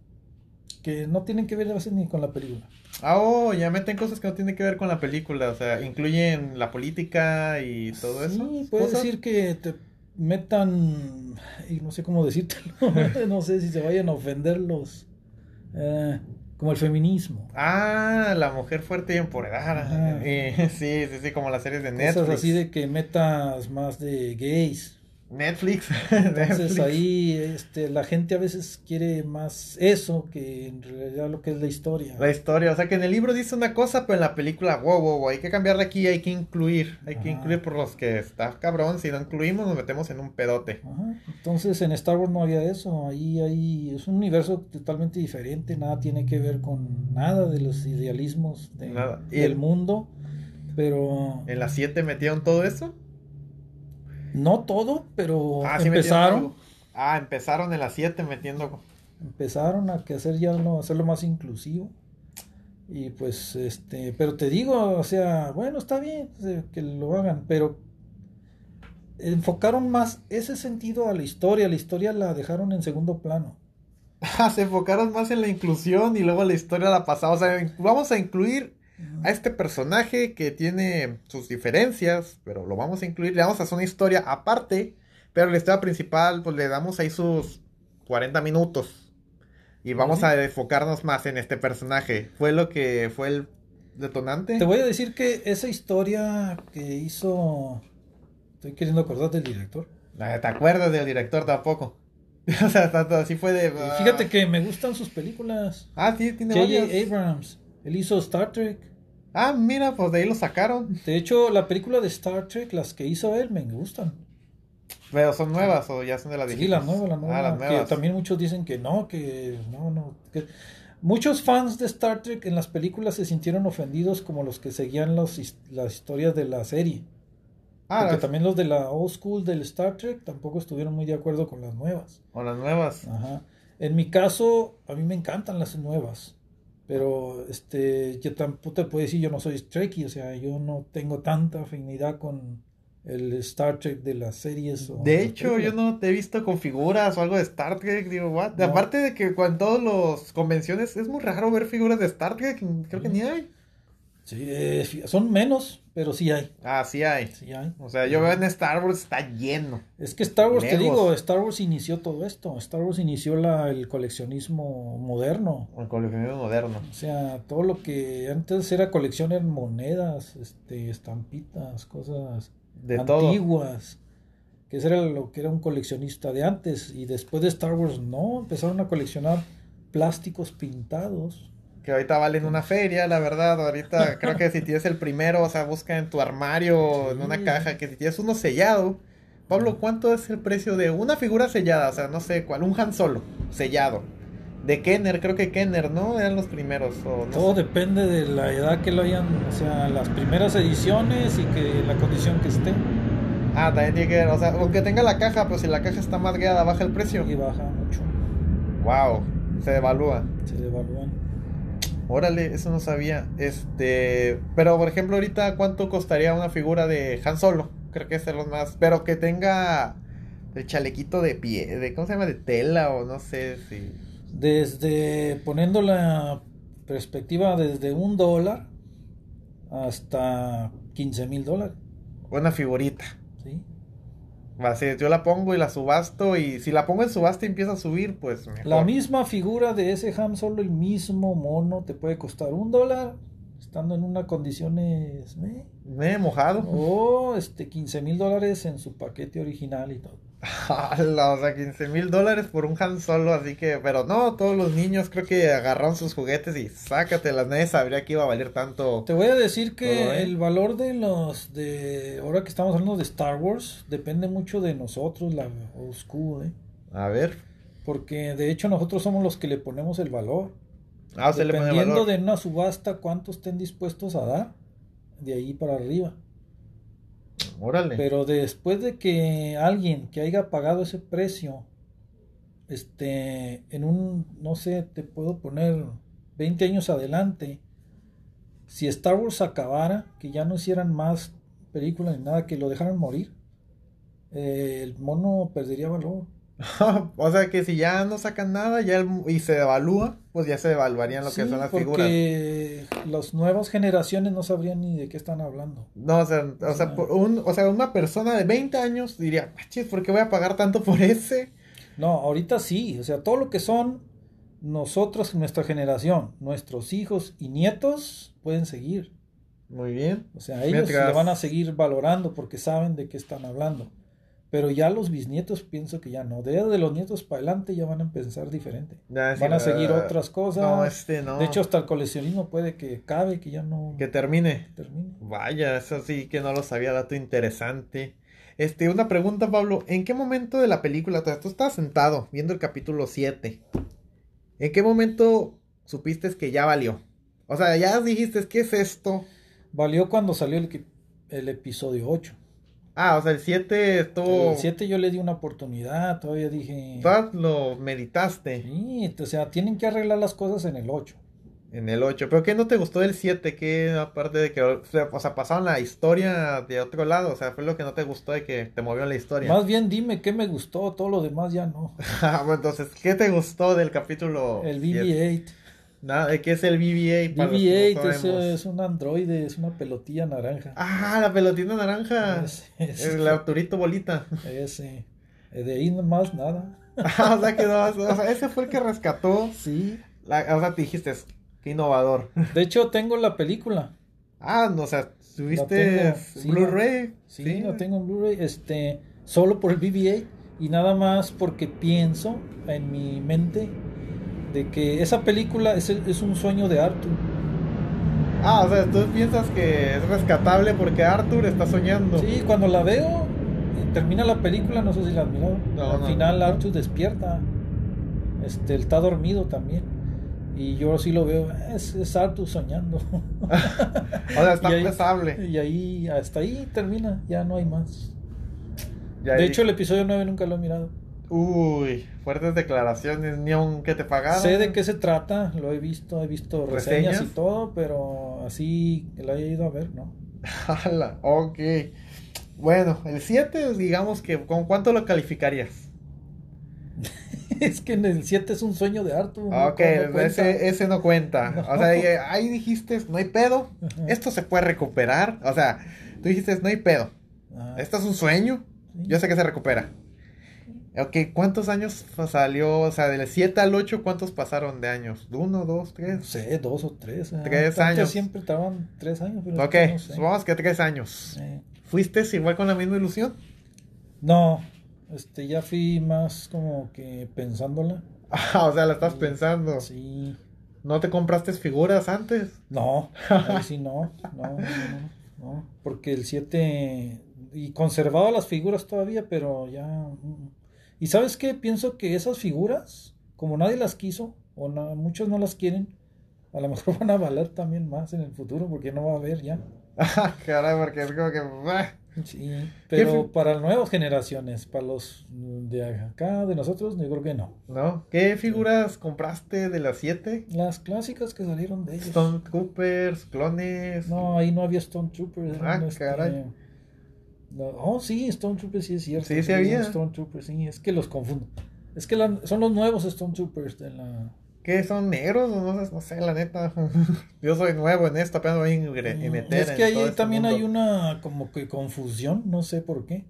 que no tienen que ver a veces ni con la película. Ah, oh, ya meten cosas que no tienen que ver con la película, o sea, incluyen la política y todo eso. Sí, puedes decir que te metan, y no sé cómo decírtelo, no sé si se vayan a ofender los, eh, como el feminismo. Ah, la mujer fuerte y empoderada. sí, sí, sí, como las series de Netflix. Cosas así de que metas más de gays. Netflix. Entonces ahí este, la gente a veces quiere más eso que en realidad lo que es la historia. La historia, o sea que en el libro dice una cosa, pero en la película, wow, wow, wow hay que cambiarle aquí, hay que incluir, hay que incluir por los que está cabrón, si no incluimos nos metemos en un pedote. Entonces en Star Wars no había eso, ahí, ahí es un universo totalmente diferente, nada tiene que ver con nada de los idealismos de, del mundo, pero... ¿En las 7 metieron todo eso? No todo, pero ah, empezaron. ah, empezaron en las 7 metiendo. Empezaron a que hacer ya no, hacerlo más inclusivo. Y pues, este, pero te digo, o sea, bueno, está bien que lo hagan, pero enfocaron más ese sentido a la historia. La historia la dejaron en segundo plano. Ah, se enfocaron más en la inclusión y luego la historia la pasada. O sea, vamos a incluir a este personaje que tiene sus diferencias, pero lo vamos a incluir, le vamos a hacer una historia aparte, pero la historia principal, pues le damos ahí sus 40 minutos. Y vamos a enfocarnos más en este personaje. Fue lo que fue el detonante. Te voy a decir que esa historia que hizo. Estoy queriendo acordar del director. ¿Te acuerdas del director tampoco? o sea, tanto así fue de. Fíjate que me gustan sus películas. Ah, sí, tiene J.J. Abrams. Él hizo Star Trek. Ah, mira, pues de ahí lo sacaron. De hecho, la película de Star Trek, las que hizo él, me gustan. Pero son nuevas o ya son de la Sí, la nueva, la nueva. Ah, las nuevas. Que también muchos dicen que no, que no, no. Muchos fans de Star Trek en las películas se sintieron ofendidos como los que seguían los, las historias de la serie. Ah, Porque también los de la old school del Star Trek tampoco estuvieron muy de acuerdo con las nuevas. Con las nuevas. Ajá. En mi caso, a mí me encantan las nuevas. Pero este, yo tampoco te puedo decir, yo no soy Trekkie, o sea, yo no tengo tanta afinidad con el Star Trek de las series. o De hecho, yo no te he visto con figuras o algo de Star Trek, digo, what? No. Aparte de que con todas las convenciones es muy raro ver figuras de Star Trek, creo que ni hay. Sí, eh, son menos, pero sí hay. Ah, sí hay. Sí hay. O sea, yo veo en Star Wars está lleno. Es que Star Wars, te digo, Star Wars inició todo esto. Star Wars inició la, el coleccionismo moderno. El coleccionismo moderno. O sea, todo lo que antes era colección eran monedas, este, estampitas, cosas De todo. antiguas. Que eso era lo que era un coleccionista de antes. Y después de Star Wars, no, empezaron a coleccionar plásticos pintados. Que ahorita valen una feria, la verdad. Ahorita creo que si tienes el primero, o sea, busca en tu armario, en una caja, que si tienes uno sellado. Pablo, ¿cuánto es el precio de una figura sellada? O sea, no sé cuál, un Han Solo sellado. De Kenner, creo que Kenner, ¿no? Eran los primeros. O no Todo depende de la edad que lo hayan, o sea, las primeras ediciones y que la condición que esté. Ah, también tiene que ver, o sea, aunque tenga la caja, pues si la caja está más guiada, baja el precio. Y baja mucho, Wow, se devalúa. se devalúan. Órale, eso no sabía. Este, pero por ejemplo, ahorita cuánto costaría una figura de Han Solo? Creo que es de los más, pero que tenga el chalequito de pie, de ¿cómo se llama? de tela o no sé si Desde poniendo la perspectiva desde un dólar hasta 15 mil dólares. una figurita. ¿Sí? Va, si yo la pongo y la subasto y si la pongo en subasta y empieza a subir, pues mejor. La misma figura de ese ham, solo el mismo mono, te puede costar un dólar, estando en unas condiciones... ¿eh? Me he mojado. O este 15 mil dólares en su paquete original y todo. O sea, 15 mil dólares por un Han Solo, así que, pero no, todos los niños creo que agarraron sus juguetes y sácatelas, nadie sabría que iba a valer tanto. Te voy a decir que ¿eh? el valor de los de ahora que estamos hablando de Star Wars depende mucho de nosotros, la school, ¿eh? A ver, porque de hecho nosotros somos los que le ponemos el valor. ah, se le pone Dependiendo valor. de una subasta cuánto estén dispuestos a dar, de ahí para arriba. Pero después de que alguien que haya pagado ese precio, este, en un, no sé, te puedo poner 20 años adelante, si Star Wars acabara, que ya no hicieran más películas ni nada, que lo dejaran morir, eh, el mono perdería valor. o sea que si ya no sacan nada ya el- y se devalúa, pues ya se devaluarían lo que son las figuras. porque las nuevas generaciones no sabrían ni de qué están hablando. No, o sea, o sea, por un, o sea, una persona de 20 años diría, "Machis, ¿por qué voy a pagar tanto por ese? No, ahorita sí, o sea, todo lo que son nosotros, nuestra generación, nuestros hijos y nietos pueden seguir. Muy bien. O sea, ellos Mientras- le van a seguir valorando porque saben de qué están hablando. Pero ya los bisnietos pienso que ya no. De, de los nietos para adelante ya van a pensar diferente. Ya, sí, Van a seguir ah, otras cosas. No, este no. De hecho, hasta el coleccionismo puede que cabe, que ya no que termine. termine. Vaya, eso sí que no lo sabía, dato interesante. Este, una pregunta, Pablo. ¿En qué momento de la película, tú estabas sentado viendo el capítulo 7? ¿En qué momento supiste que ya valió? O sea, ya dijiste, ¿qué es esto? Valió cuando salió el, el episodio 8. Ah, o sea, el 7 estuvo... El 7 yo le di una oportunidad, todavía dije... Todas lo meditaste Sí, o sea, tienen que arreglar las cosas en el 8. en el 8. ¿Pero qué no te gustó del 7? ¿Qué aparte de que, o sea, o sea, pasaron la historia de otro lado? O sea, fue lo que no te gustó de que te movió la historia. Más bien dime qué me gustó, todo lo demás ya no. Ah, bueno, entonces, ¿qué te gustó del capítulo? El 7? BB-8. Nada, ¿qué es el BB-8? Para los que BB-8 no es, es un androide, es una pelotilla naranja. Ah, la pelotita naranja. Ese, ese, El Arturito Bolita. ese. De ahí más nada. Ah, o sea, que no, o sea, ese fue el que rescató. Sí. La, o sea, te dijiste, qué innovador. De hecho, tengo la película. Ah, no, o sea, tuviste tengo, sí, Blu-ray. Sí, la tengo en Blu-ray. Este, solo por el BB-8 y nada más porque pienso en mi mente de que esa película es, es un sueño de Arthur. Ah, o sea, tú piensas que es rescatable porque Arthur está soñando. Sí, cuando la veo, termina la película, no sé si la has mirado. No, Al no. final Arthur despierta. Este, él está dormido también. Y yo sí lo veo, es, es Arthur soñando. O sea, está pesable. y ahí, hasta ahí termina, ya no hay más. Ya de ahí- hecho, el episodio 9 nunca lo he mirado. Uy, fuertes declaraciones, ni aunque te pagaran. Sé de qué se trata, lo he visto, he visto reseñas, ¿Reseñas? y todo, pero así que la he ido a ver, ¿no? Jala, ok. Bueno, el 7, digamos que, ¿con cuánto lo calificarías? es que en el 7 es un sueño de Arthur. Ok, ese, ese, no cuenta. O sea, ahí dijiste, no hay pedo. Esto se puede recuperar. O sea, tú dijiste, no hay pedo. Esto es un sueño. Yo sé que se recupera. Ok, ¿cuántos años salió? O sea, del 7 al 8, ¿cuántos pasaron de años? ¿Uno, dos, tres? No sé, dos o tres. Eh. Tres años. Siempre estaban tres años. Pero ok, supongamos que tres años. ¿Fuiste igual con la misma ilusión? No, este, ya fui más como que pensándola. Ah, o sea, la estás pensando. Sí. ¿No te compraste figuras antes? No, sí, no, no, no, no, porque el 7 y conservaba las figuras todavía, pero ya mm, y sabes qué, pienso que esas figuras, como nadie las quiso, o muchos no las quieren, a lo mejor van a valer también más en el futuro, porque no va a haber ya. Caray, porque es como que... Sí, pero para nuevas generaciones, para los de acá, de nosotros, yo creo que no. ¿No? ¿Qué figuras compraste de las siete? Las clásicas que salieron de ellos. Stone Troopers, clones. No, ahí no había Stone Troopers. Ah, caray oh, sí, Stone Troopers sí es cierto. Sí, sí había. Stone Troopers, sí, es que los confundo. Es que son los nuevos Stone Troopers de la... ¿Qué? ¿Son negros? No, no sé, la neta. Yo soy nuevo en esto, apenas voy a mm, meter. Es que ahí este también hay una como que confusión, no sé por qué.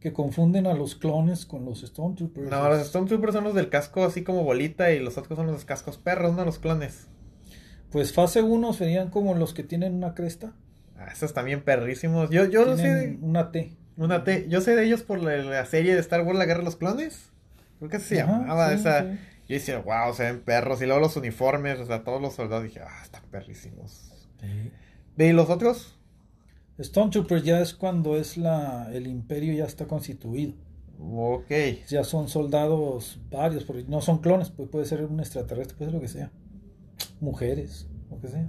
Que confunden a los clones con los Stone Troopers. No, los Stone Troopers son los del casco así como bolita y los otros son los cascos perros, no los clones. Pues fase 1 serían como los que tienen una cresta. Ah, esos también perrísimos. Yo, yo no sé. Una T. Una T. Yo sé de ellos por la, serie de Star Wars La Guerra de los Clones. Creo que se llamaba esa. Yo decía, wow, se ven perros. Y luego los uniformes, o sea, todos los soldados. Dije, ah, están perrísimos. ¿Y los otros? Stone Troopers ya es cuando es la el imperio ya está constituido. Ok. Ya son soldados varios, porque no son clones, pues puede ser un extraterrestre, puede ser lo que sea. Mujeres, lo que sea.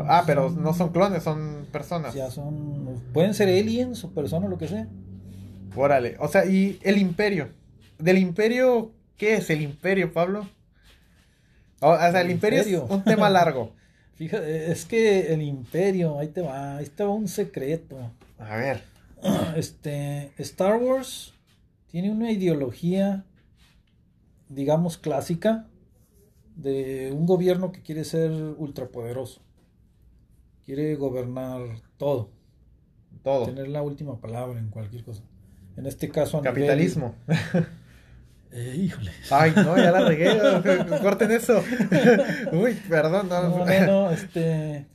Ah, pero no son clones, son personas. Ya son. Pueden ser aliens o personas, lo que sea. Órale. O sea, y el imperio. Del imperio, ¿qué es el imperio, Pablo? O, sea, el, imperio, es un tema largo. Fíjate, es que el imperio, ahí te va, ahí te va un secreto. A ver. Este, Star Wars tiene una ideología, digamos, clásica de un gobierno que quiere ser ultrapoderoso quiere gobernar todo. Todo. Tener la última palabra en cualquier cosa. En este caso a Capitalismo. Eh, híjole. Ay, no, ya la regué. Corten eso. Uy, perdón. No, no, no, este...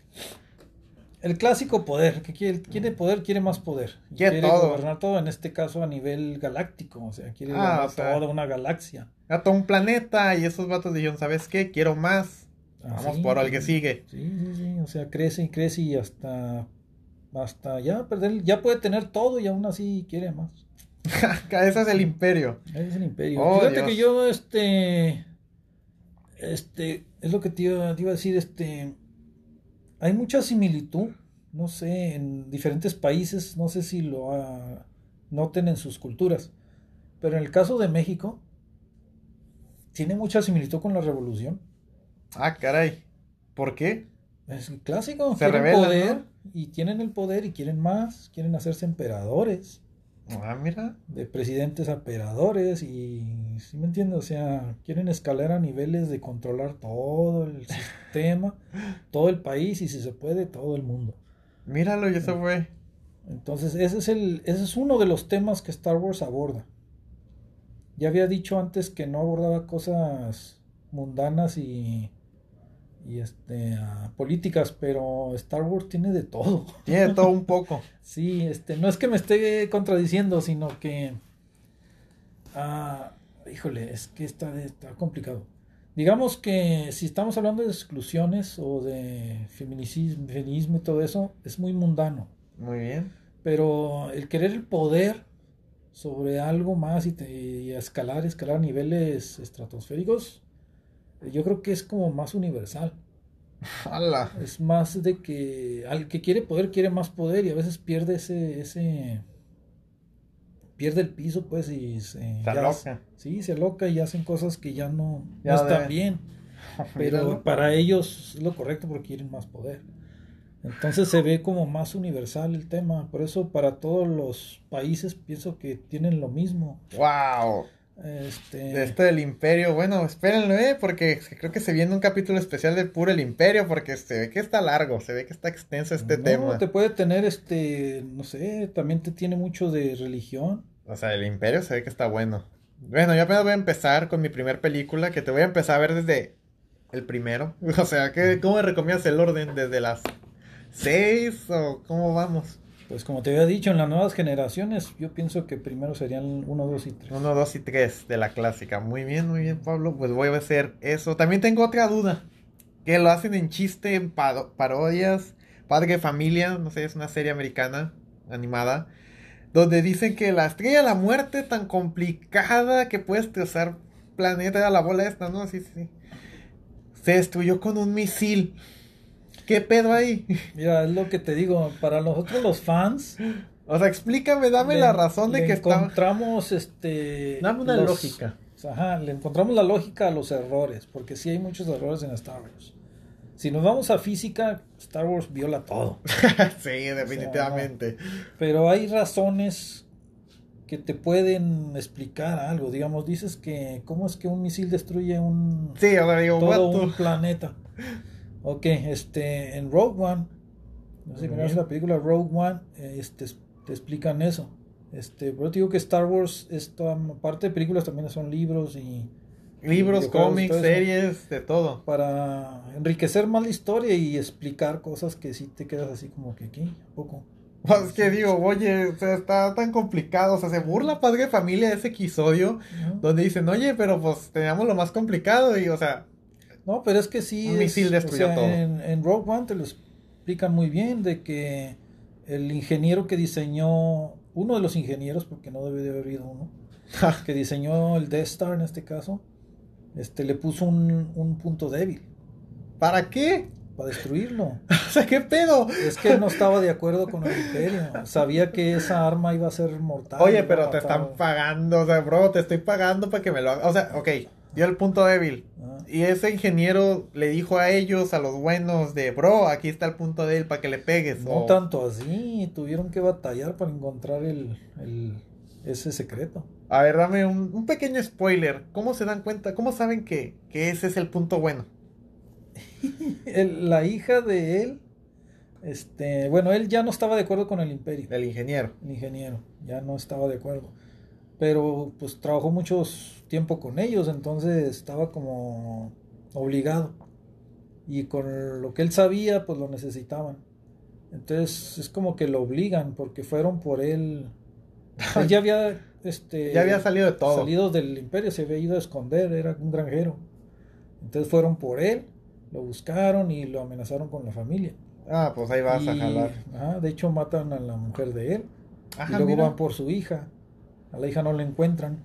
El clásico poder, que quiere, quiere poder, quiere más poder. Quiere, gobernar todo, en este caso a nivel galáctico, o sea, quiere ah, gobernar toda una galaxia. A todo un planeta y esos vatos dijeron, ¿sabes qué? Quiero más. Vamos por el que sigue. Sí, sí, sí. O sea, crece y crece y hasta. Hasta ya perder. Ya puede tener todo y aún así quiere más. Ese es el imperio. Ese es el imperio. Oh, Fíjate que yo, este. Este. Es lo que te iba, a decir. Este. Hay mucha similitud. No sé, en diferentes países. No sé si lo noten en sus culturas. Pero en el caso de México. Tiene mucha similitud con la revolución. Ah, caray. ¿Por qué? Es el clásico. Se quieren poder y tienen el poder y quieren más. Quieren hacerse emperadores. Ah, mira. De presidentes a emperadores y, ¿sí me entiendes? O sea, quieren escalar a niveles de controlar todo el sistema, todo el país y si se puede, todo el mundo. Míralo, ya se fue. Entonces, ese es, el, ese es uno de los temas que Star Wars aborda. Ya había dicho antes que no abordaba cosas mundanas y y este políticas, pero Star Wars tiene de todo. Tiene de todo un poco. sí, este, no es que me esté contradiciendo, sino que ah, híjole, es que está, está complicado. Digamos que si estamos hablando de exclusiones o de feminismo, feminismo y todo eso, es muy mundano. Muy bien. Pero el querer el poder sobre algo más y, y escalar, escalar niveles estratosféricos, yo creo que es como más universal. Es más de que al que quiere poder quiere más poder y a veces pierde ese ese pierde el piso pues y se, se aloca. Sí, se aloca y hacen cosas que ya no, están bien. Pero para ellos es lo correcto porque quieren más poder. Entonces se ve como más universal el tema. Por eso para todos los países pienso que tienen lo mismo. ¡Wow! Este... De esto del imperio, bueno, espérenlo, ¿eh? Porque creo que se viene un capítulo especial de puro el imperio, porque se ve que está largo, se ve que está extenso este no, tema. te puede tener, este, no sé, también te tiene mucho de religión. O sea, el imperio se ve que está bueno. Bueno, yo apenas voy a empezar con mi primer película, que te voy a empezar a ver desde el primero. O sea, ¿qué, ¿cómo me recomiendas el orden? ¿Desde las seis o cómo vamos? Pues como te había dicho, en las nuevas generaciones, yo pienso que primero serían 1, 2 y 3. 1, 2 y 3 de la clásica. Muy bien, muy bien, Pablo. Pues voy a hacer eso. También tengo otra duda. Que lo hacen en chiste, en parodias. Padre de Familia, no sé, es una serie americana animada. Donde dicen que la estrella de la muerte tan complicada que puedes destrozar planeta, la bola esta, ¿no? Sí, sí. Se destruyó con un misil. ¿Qué pedo ahí? Mira, es lo que te digo, para nosotros los fans. O sea, explícame, dame le- la razón de le que está. encontramos este. Dame una los- lógica. Ajá, le encontramos la lógica a los errores, porque sí hay muchos errores en Star Wars. Si nos vamos a física, Star Wars viola todo. sí, definitivamente. Pero hay razones que te pueden explicar algo. Digamos, dices que cómo es que un misil destruye un Sí, digo, todo un planeta. Ok, este, en Rogue One, no sé si miras la película Rogue One, este, te explican eso. Este, pero te digo que Star Wars, esta parte de películas también son libros y Libros, cómics, series, de todo. para enriquecer más la historia y explicar cosas que sí te quedas así como que aquí, ¿a poco. Pues es que digo, oye, o sea, está tan complicado. O sea, se burla padre de familia de ese episodio donde dicen, oye, pero pues teníamos lo más complicado. Y, o sea, No, pero es que sí. Un es- misil destruyó o sea, todo. En, en Rogue One te lo explican muy bien de que el ingeniero que diseñó, uno de los ingenieros, porque no debe de haber habido uno, que diseñó el Death Star en este caso, este le puso un, un punto débil ¿para qué? para destruirlo. O sea, ¿qué pedo? Es que él no estaba de acuerdo con el imperio. Sabía que esa arma iba a ser mortal. Oye, pero te están pagando, o sea, bro, te estoy pagando para que me lo hagas. O sea, ok, dio el punto débil. Ah, Y ese ingeniero le dijo a ellos, a los buenos, de, bro, aquí está el punto débil para que le pegues. No o- tanto así, tuvieron que batallar para encontrar el, el- ese secreto. A ver, dame un, un pequeño spoiler. ¿Cómo se dan cuenta? ¿Cómo saben que, que ese es el punto bueno? El- la hija de él, este, bueno, él ya no estaba de acuerdo con el imperio, El ingeniero. el ingeniero, ya no estaba de acuerdo. Pero pues trabajó mucho tiempo con ellos, entonces estaba como obligado. Y con lo que él sabía, pues lo necesitaban. Entonces es como que lo obligan porque fueron por él. Ya había este Ya había salido de todo. salido del imperio, se había ido a esconder, era un granjero. Entonces fueron por él, lo buscaron y lo amenazaron con la familia. Ah, pues ahí vas a Y, jalar. ajá, de hecho matan a la mujer de él y Ajá, luego mira. van por su hija. A la hija no la encuentran.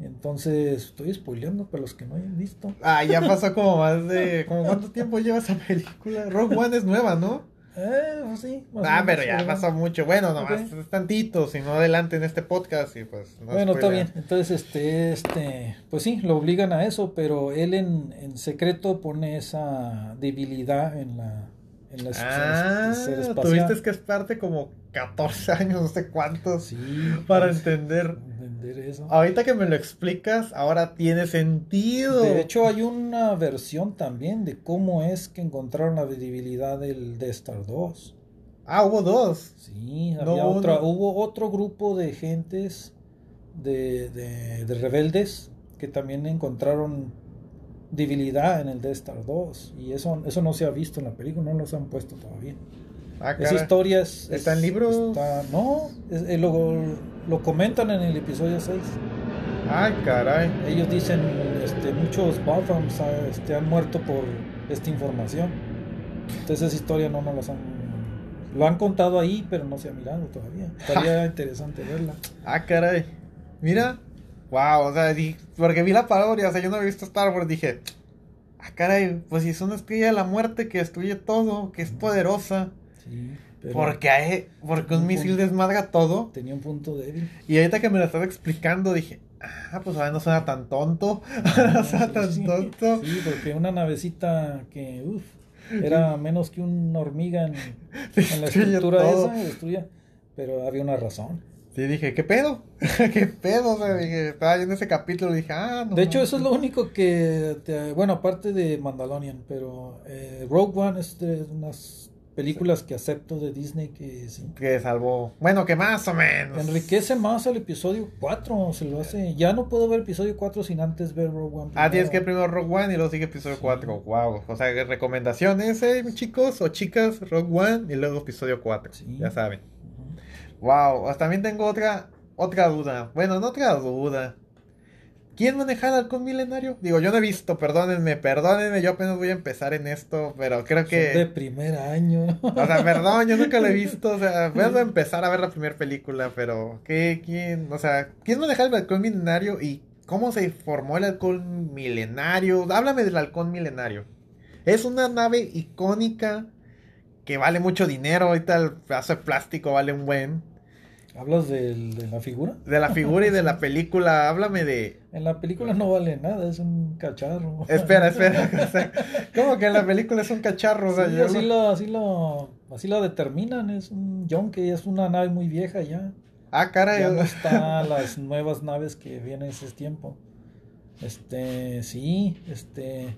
Entonces estoy spoileando para los que no hayan visto. Ah, ya pasó como más de... ¿Como cuánto tiempo lleva esa película? Rogue One es nueva, ¿no? Eh, pues sí. Ah, pero ya pasó mucho. Bueno, nomás Ok. es tantito, si no adelante en este podcast y pues... no bueno, está bien. Entonces, este, este, pues sí, lo obligan a eso, pero él en, en secreto pone esa debilidad en la, en la Ah, ser espacial. tuviste que esparte como 14 años, no sé cuántos, Sí, para pues, entender. entender eso. Ahorita que me lo explicas, ahora tiene sentido. De hecho, hay una versión también de cómo es que encontraron la debilidad del Death Star 2. Ah, hubo dos. Sí, había otra, hubo otro grupo de gentes, de, de, de rebeldes, que también encontraron debilidad en el Death Star 2. Y eso, eso no se ha visto en la película, no los han puesto todavía. Ah, Esa historia es... ¿Está en es- libros? está- no, es- eh, lo, lo comentan en el episodio 6. Ay, caray. Ellos dicen, este, muchos Bothams ah, este, han muerto por esta información. Entonces esa historia no nos las han... Lo han contado ahí, pero no se ha mirado todavía. Estaría interesante verla. Ah, caray. Mira. Wow, o sea, porque vi la parodia, o sea, yo no había visto Star Wars, dije, ah, caray, pues si es una estrella de la muerte que destruye todo, que es poderosa, Sí, pero porque, hay- porque un Un misil punto. desmadra todo. tenía un punto débil. Y ahorita que me lo estás explicando, dije, ah, pues ahora no suena tan tonto, no suena tan Sí, tonto. Sí, porque una navecita que, uff, Era menos que una hormiga en, en la estructura todo. esa, destruía. Pero había una razón. Sí, dije, ¿qué pedo? ¿Qué pedo? O sea, dije, estaba viendo ese capítulo y dije, ah, no. De hecho, eso es lo único que, te- bueno, aparte de Mandalorian, pero eh, Rogue One es de unas películas que acepto de Disney que sí. Que salvó. Bueno, que más o menos. Enriquece más al episodio 4, se lo hace. Ya no puedo ver episodio 4 sin antes ver Rogue One. Ah, tienes que primero. primero Rogue One y luego sigue episodio Sí. 4. Wow. O sea, recomendaciones, eh, chicos o chicas, Rogue One y luego episodio 4. Sí. Ya saben. Wow. También tengo otra, otra duda. Bueno, no otra duda. ¿Quién maneja el halcón milenario? Digo, yo no he visto, perdónenme, perdónenme, yo apenas voy a empezar en esto, pero creo Son de que... primer año. O sea, perdón, yo nunca lo he visto, o sea, voy a empezar a ver la primera película, pero ¿qué, quién, o sea, quién maneja el halcón milenario y cómo se formó el halcón milenario? Háblame del halcón milenario. Es una nave icónica que vale mucho dinero, ahorita el pedazo de plástico vale un buen. ¿Hablas de la figura? De la figura y de la película, háblame de... En la película no vale nada, es un cacharro. Espera, espera, o sea, ¿cómo que en la película es un cacharro? O sea, Sí, yo así, lo- lo, así, lo, así lo determinan, es un yonke, es una nave muy vieja ya. Ah, caray. Ya no está las nuevas naves que vienen ese tiempo. Este, sí, este.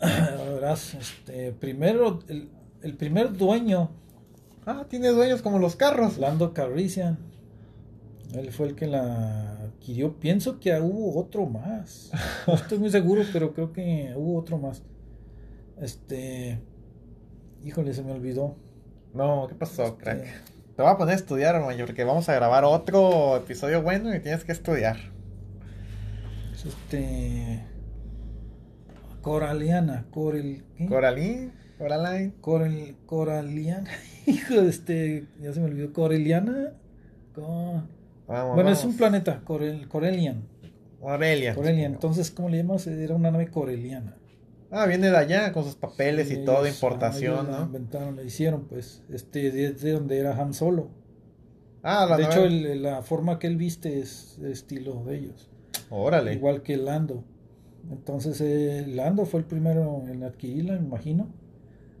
Verás, este, primero, el, el primer dueño, Ah, tiene dueños como los carros. Lando Calrissian, él fue el que la adquirió. Pienso que hubo otro más. No estoy muy seguro, pero creo que hubo otro más. Este. Híjole, se me olvidó. No, ¿qué pasó, Este, crack? Te voy a poner a estudiar, hermano, porque vamos a grabar otro episodio bueno y tienes que estudiar. Este. Coraliana, Corel. ¿qué? Coraline, Coraline. Corel, Coraliana. Hijo de este. Ya se me olvidó. Coreliana. Vamos, Bueno, es un planeta. Corel, Corelian. Entonces, ¿cómo le llamas? Era una nave coreliana. Ah, viene de allá con sus papeles Sí, y todo, importación, ellos la ¿no? inventaron, la hicieron, pues. Este, desde donde era Han Solo. Ah, la de nave- hecho, el- la forma que él viste es de estilo de ellos. Órale. Igual que Lando. Entonces, eh, Lando fue el primero en adquirirla, me imagino.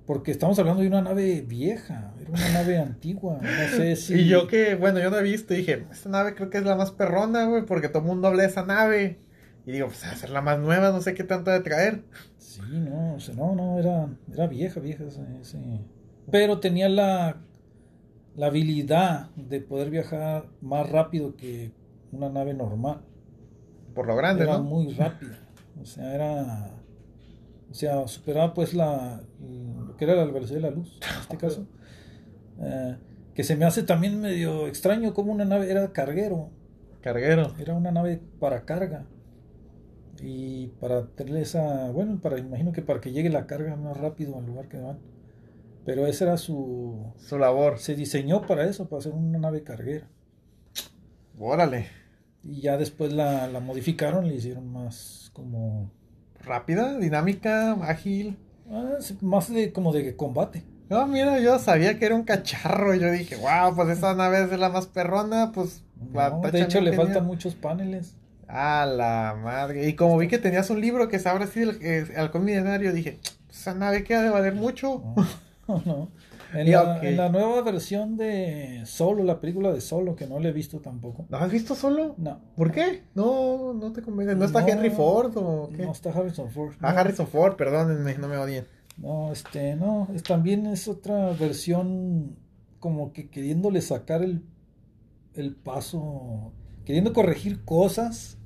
Porque estamos hablando de una nave vieja, era una nave antigua. No sé si. Y yo que, bueno, yo no he visto, dije, esta nave creo que es la más perrona, güey, porque todo el mundo habla de esa nave. Y digo, pues a ser la más nueva, no sé qué tanto de traer. Sí, no, o sea, no, no, era, era vieja, vieja. ese. Pero tenía la, la habilidad de poder viajar más rápido que una nave normal. Por lo grande, era ¿no? muy rápida. O sea, era. O sea, superaba pues la. Lo que era la velocidad de la luz, en este caso. Eh, que se me hace también medio extraño como una nave era carguero. Carguero. Era una nave para carga. Y para tener esa. Bueno, para imagino que para que llegue la carga más rápido al lugar que van. Pero esa era su. Su labor. Se diseñó para eso, para ser una nave carguera. Órale. Y ya después la, la modificaron, le hicieron más como. Rápida, dinámica, ágil. Ah, más de como de combate. No, mira, yo sabía que era un cacharro. y Yo dije, wow, pues esa nave es la más perrona, pues. No, de hecho, le faltan muchos paneles. A la madre. Y como vi que tenías un libro que se abre así, el, el halcón milenario, dije, esa nave que ha de valer mucho. No, no. En, la, ok. en la nueva versión de Solo, la película de Solo, que no la he visto tampoco. ¿Lo has visto solo? No. ¿Por qué? No, no te convence. ¿No está No, Henry Ford o qué? No está Harrison Ford. Ah, no. Harrison Ford, perdónenme, no me odien. No, este, no, es, también es otra versión como que queriéndole sacar el, el paso, queriendo corregir cosas,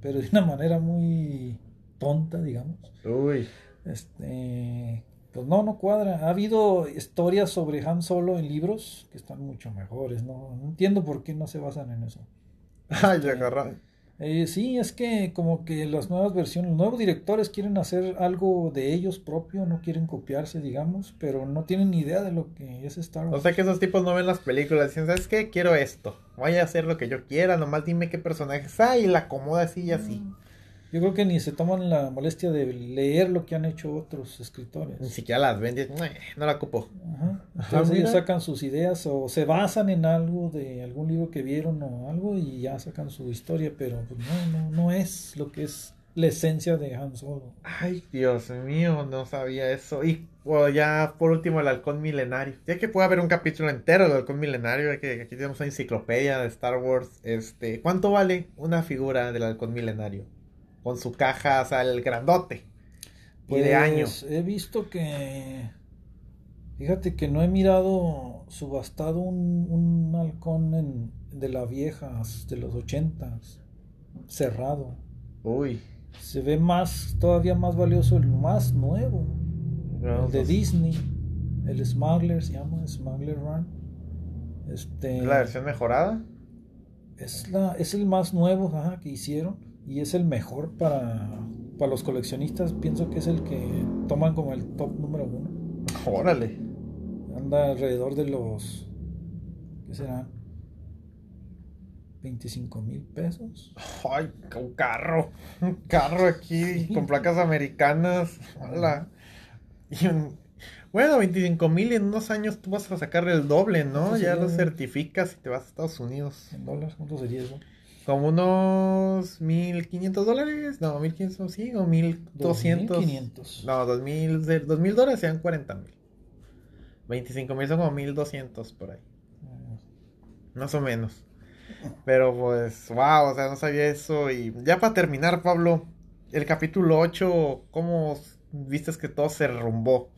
pero de una manera muy tonta, digamos. Uy. Este, pues no, no cuadra. Ha habido historias sobre Han Solo en libros que están mucho mejores, no, no entiendo por qué no se basan en eso. Ay, ya agarró. Eh, sí, es que como que las nuevas versiones, los nuevos directores quieren hacer algo de ellos propio, no quieren copiarse, digamos, pero no tienen ni idea de lo que es Star O Wars. sea que esos tipos no ven las películas, dicen, ¿sabes qué? Quiero esto. Voy a hacer lo que yo quiera, nomás dime qué personajes hay y la acomoda así y así. Yo creo que ni se toman la molestia de leer lo que han hecho otros Ni escritores. siquiera las ven, dicen, "Eh, no la ocupo. Ajá. Entonces ellos sacan sus ideas o se basan en algo de algún libro que vieron o algo y ya sacan su historia, pero pues no, no, no es lo que es la esencia de Han Solo. Ay, Dios mío, no sabía eso. Y bueno, ya por último, el halcón milenario. Ya que puede haber un capítulo entero del halcón milenario, que aquí tenemos una enciclopedia de Star Wars. Este, ¿cuánto vale una figura del halcón milenario? Con su caja, o sea, el grandote. Pues, y de año. He visto que. Fíjate que no he mirado subastado un, un halcón en, de las viejas, de los ochentas, cerrado. Uy. Se ve más, todavía más valioso el más nuevo, No, el de pues, Disney, el Smuggler se llama, Smuggler Run. Este, ¿Es la versión mejorada? es, la, es el más nuevo ajá, que hicieron y es el mejor para, para los coleccionistas. Pienso que es el que toman como el top número uno. Órale. Anda alrededor de los. ¿Qué será? 25 mil pesos. Ay, un carro. Un carro aquí con placas americanas. Hola. Y un- Bueno, 25 mil en unos años tú vas a sacar el doble, ¿no? ¿Cuánto Ya lo certificas y te vas a Estados Unidos. ¿En dólares? ¿Cuánto sería eso? Como unos 1500 dólares. No, 1500, sí, o 1200. 2500. No, 2000, de- 2000 dólares sean 40 mil. 25 mil son como 1200 por ahí. Más o menos. Pero pues, wow, o sea, no sabía eso. Y ya para terminar, Pablo, el capítulo 8, ¿cómo viste que todo se derrumbó?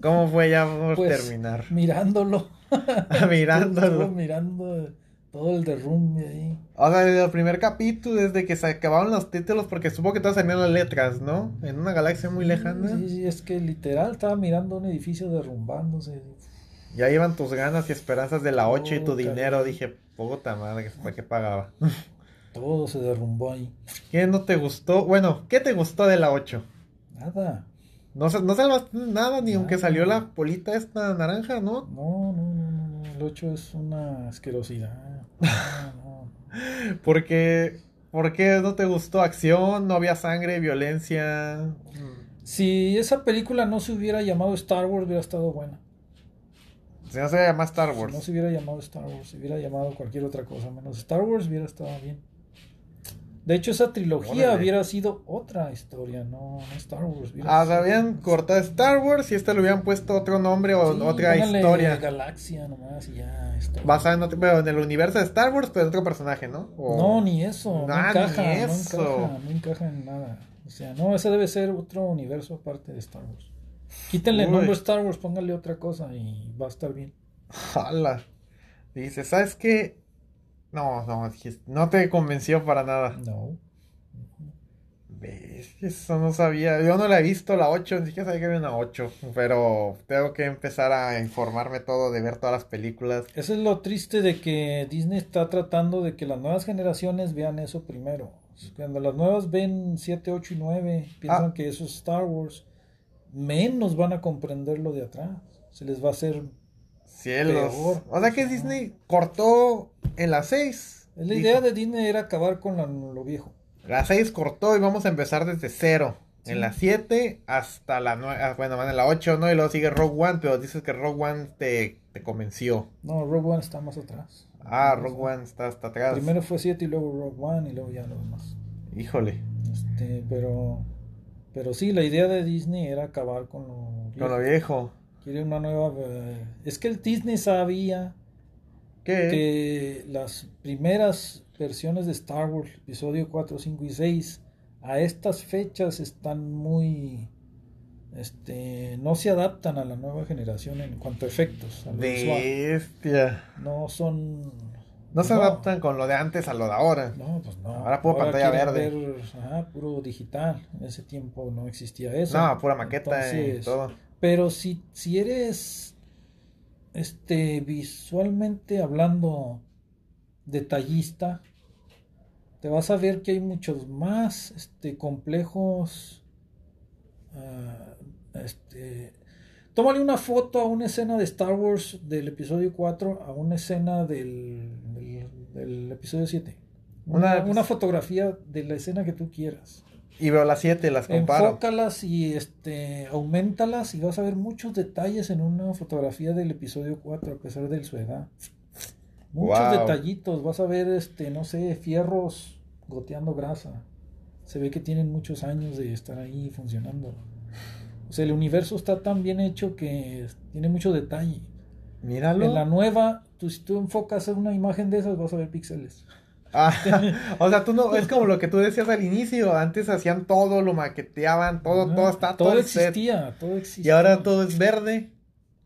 ¿Cómo fue ya por Pues, terminar? Mirándolo. Estuvo Mirándolo. Todo el derrumbe ahí. O sea, desde el primer capítulo, desde que se acabaron los títulos, porque supongo que todas salían las letras, ¿no? En una galaxia muy lejana. Sí, sí, es que literal estaba mirando un edificio derrumbándose. Ya iban tus ganas y esperanzas de la 8 y tu dinero. Dije, puta madre, ¿para qué pagaba? Todo se derrumbó ahí. ¿Qué no te gustó? Bueno, ¿qué te gustó de la 8? Nada. No, no salvaste nada, ni aunque salió la polita esta naranja, no, no, no. El 8 es una asquerosidad. No, no. Porque, ¿por qué no te gustó? ¿Acción? ¿No había sangre? ¿Violencia? Si esa película no se hubiera llamado Star Wars, hubiera estado buena. Si no se llama Star Si Wars. no se hubiera llamado Star Wars, se hubiera llamado cualquier otra cosa menos Star Wars, hubiera estado bien. De hecho, esa trilogía Órale. hubiera sido otra historia, no, no Star Wars. hubiera Ah, sido- habían cortado Star Wars y este le hubieran puesto otro nombre o Sí, otra historia. Galaxia nomás y ya. Star Basada en, otro- pero en el universo de Star Wars, pero en otro personaje, ¿no? O- No, ni eso. No Ah, encaja, ni no eso. encaja, no encaja en nada. O sea, no, ese debe ser otro universo aparte de Star Wars. Quítenle el nombre Star Wars, póngale otra cosa y va a estar bien. Jala. Dice, ¿sabes qué? No, no, no te convenció para nada. No. Ves, Eso no sabía. Yo no la he visto la 8, ni siquiera sabía que había una 8. Pero tengo que empezar a informarme todo, de ver todas las películas. Eso es lo triste de que Disney está tratando de que las nuevas generaciones vean eso primero. Cuando las nuevas ven 7, 8 y 9, piensan Ah. que eso es Star Wars, menos van a comprender lo de atrás. Se les va a hacer... Cielos. Peor. O sea que Disney cortó en la 6. La Dijo, idea de Disney era acabar con la- lo viejo. La 6 cortó y vamos a empezar desde cero. Sí. En la 7 hasta la 9. Bueno, van en la 8, ¿no? Y luego sigue Rogue One, pero dices que Rogue One te, te convenció. No, Rogue One está más atrás. Ah, Rogue One está hasta atrás. Primero fue 7 y luego Rogue One y luego ya lo demás. Híjole. Este, pero, pero sí, la idea de Disney era acabar con lo Con lo viejo. Quiere una nueva... eh, es que el Disney sabía ¿Qué? que las primeras versiones de Star Wars, episodio 4, 5 y 6, a estas fechas están muy... Este, no se adaptan a la nueva generación en cuanto a efectos. a. Bestia. No son... No se adaptan con lo de antes a lo de ahora. No, pues no. Ahora puro pantalla verde. ver, ajá, puro digital. En ese tiempo no existía eso. No, pura maqueta y Entonces, todo. Pero si, si eres este visualmente hablando detallista, te vas a ver que hay muchos más este, complejos. ah, este, tómale una foto a una escena de Star Wars del episodio 4 a una escena del, del, del episodio 7. Una, Una- una fotografía de la escena que tú quieras. Y veo las 7, las comparo. Enfócalas y este aumentalas y vas a ver muchos detalles en una fotografía del episodio 4 a pesar de su edad. Muchos Wow. detallitos, vas a ver este, no sé, fierros goteando grasa. se ve que tienen muchos años de estar ahí funcionando. O sea, el universo está tan bien hecho que tiene mucho detalle. Míralo. En la nueva, tú, si tú enfocas en una imagen de esas, vas a ver píxeles. Ah, o sea, tú no, es como lo que tú decías al inicio, antes hacían todo, lo maqueteaban, todo, todo está todo todo set. existía, todo existía. Y ahora todo es verde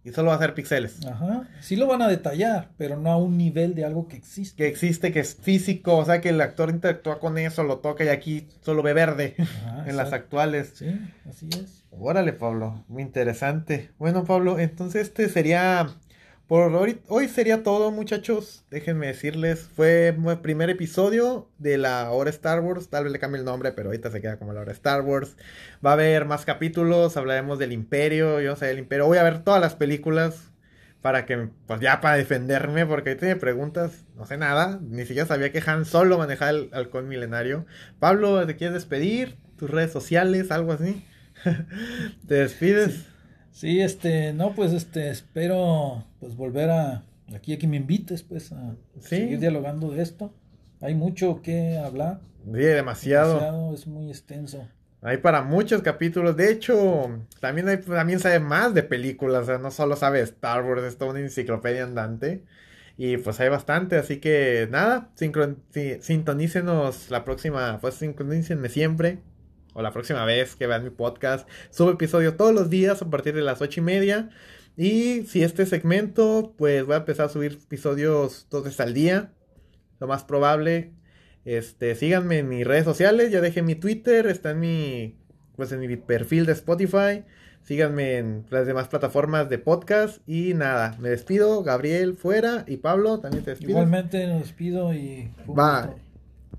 y solo va a ser píxeles. Ajá. Sí lo van a detallar, pero no a un nivel de algo que existe. Que existe, que es físico, o sea que el actor interactúa con eso, lo toca y aquí solo ve verde Ajá, en las actuales. Sí, así es. Órale, Pablo, muy interesante. Bueno, Pablo, entonces este sería. Por hoy, sería todo, muchachos. Déjenme decirles, fue el primer episodio de la hora Star Wars. Tal vez le cambie el nombre, pero ahorita se queda como la hora Star Wars. Va a haber más capítulos, hablaremos del Imperio. Yo sé del Imperio. Voy a ver todas las películas para que, pues ya para defenderme, porque ahorita me preguntas, no sé nada. Ni siquiera sabía que Han solo manejaba el halcón milenario. Pablo, ¿te quieres despedir? ¿Tus redes sociales? ¿Algo así? ¿Te despides? Sí, este, no, pues este, espero pues volver a aquí a que me invites pues a Sí. seguir dialogando de esto. Hay mucho que hablar. Sí, demasiado. Demasiado, es muy extenso. Hay para muchos capítulos. De hecho, también hay, también sabe más de películas. O sea, no solo sabe Star Wars, es toda una enciclopedia andante. Y pues hay bastante. Así que nada, sintonícenos la próxima. Pues sincronícenme siempre. O la próxima vez que vean mi podcast. Subo episodio todos los días a partir de las ocho y media. Y si este segmento, pues voy a empezar a subir episodios dos veces al día. Lo más probable. Este, síganme en mis redes sociales, ya dejé mi Twitter, está en mi, pues en mi perfil de Spotify. Síganme en las demás plataformas de podcast. Y nada, me despido. Gabriel fuera y Pablo también te despido. Igualmente nos despido y Bye.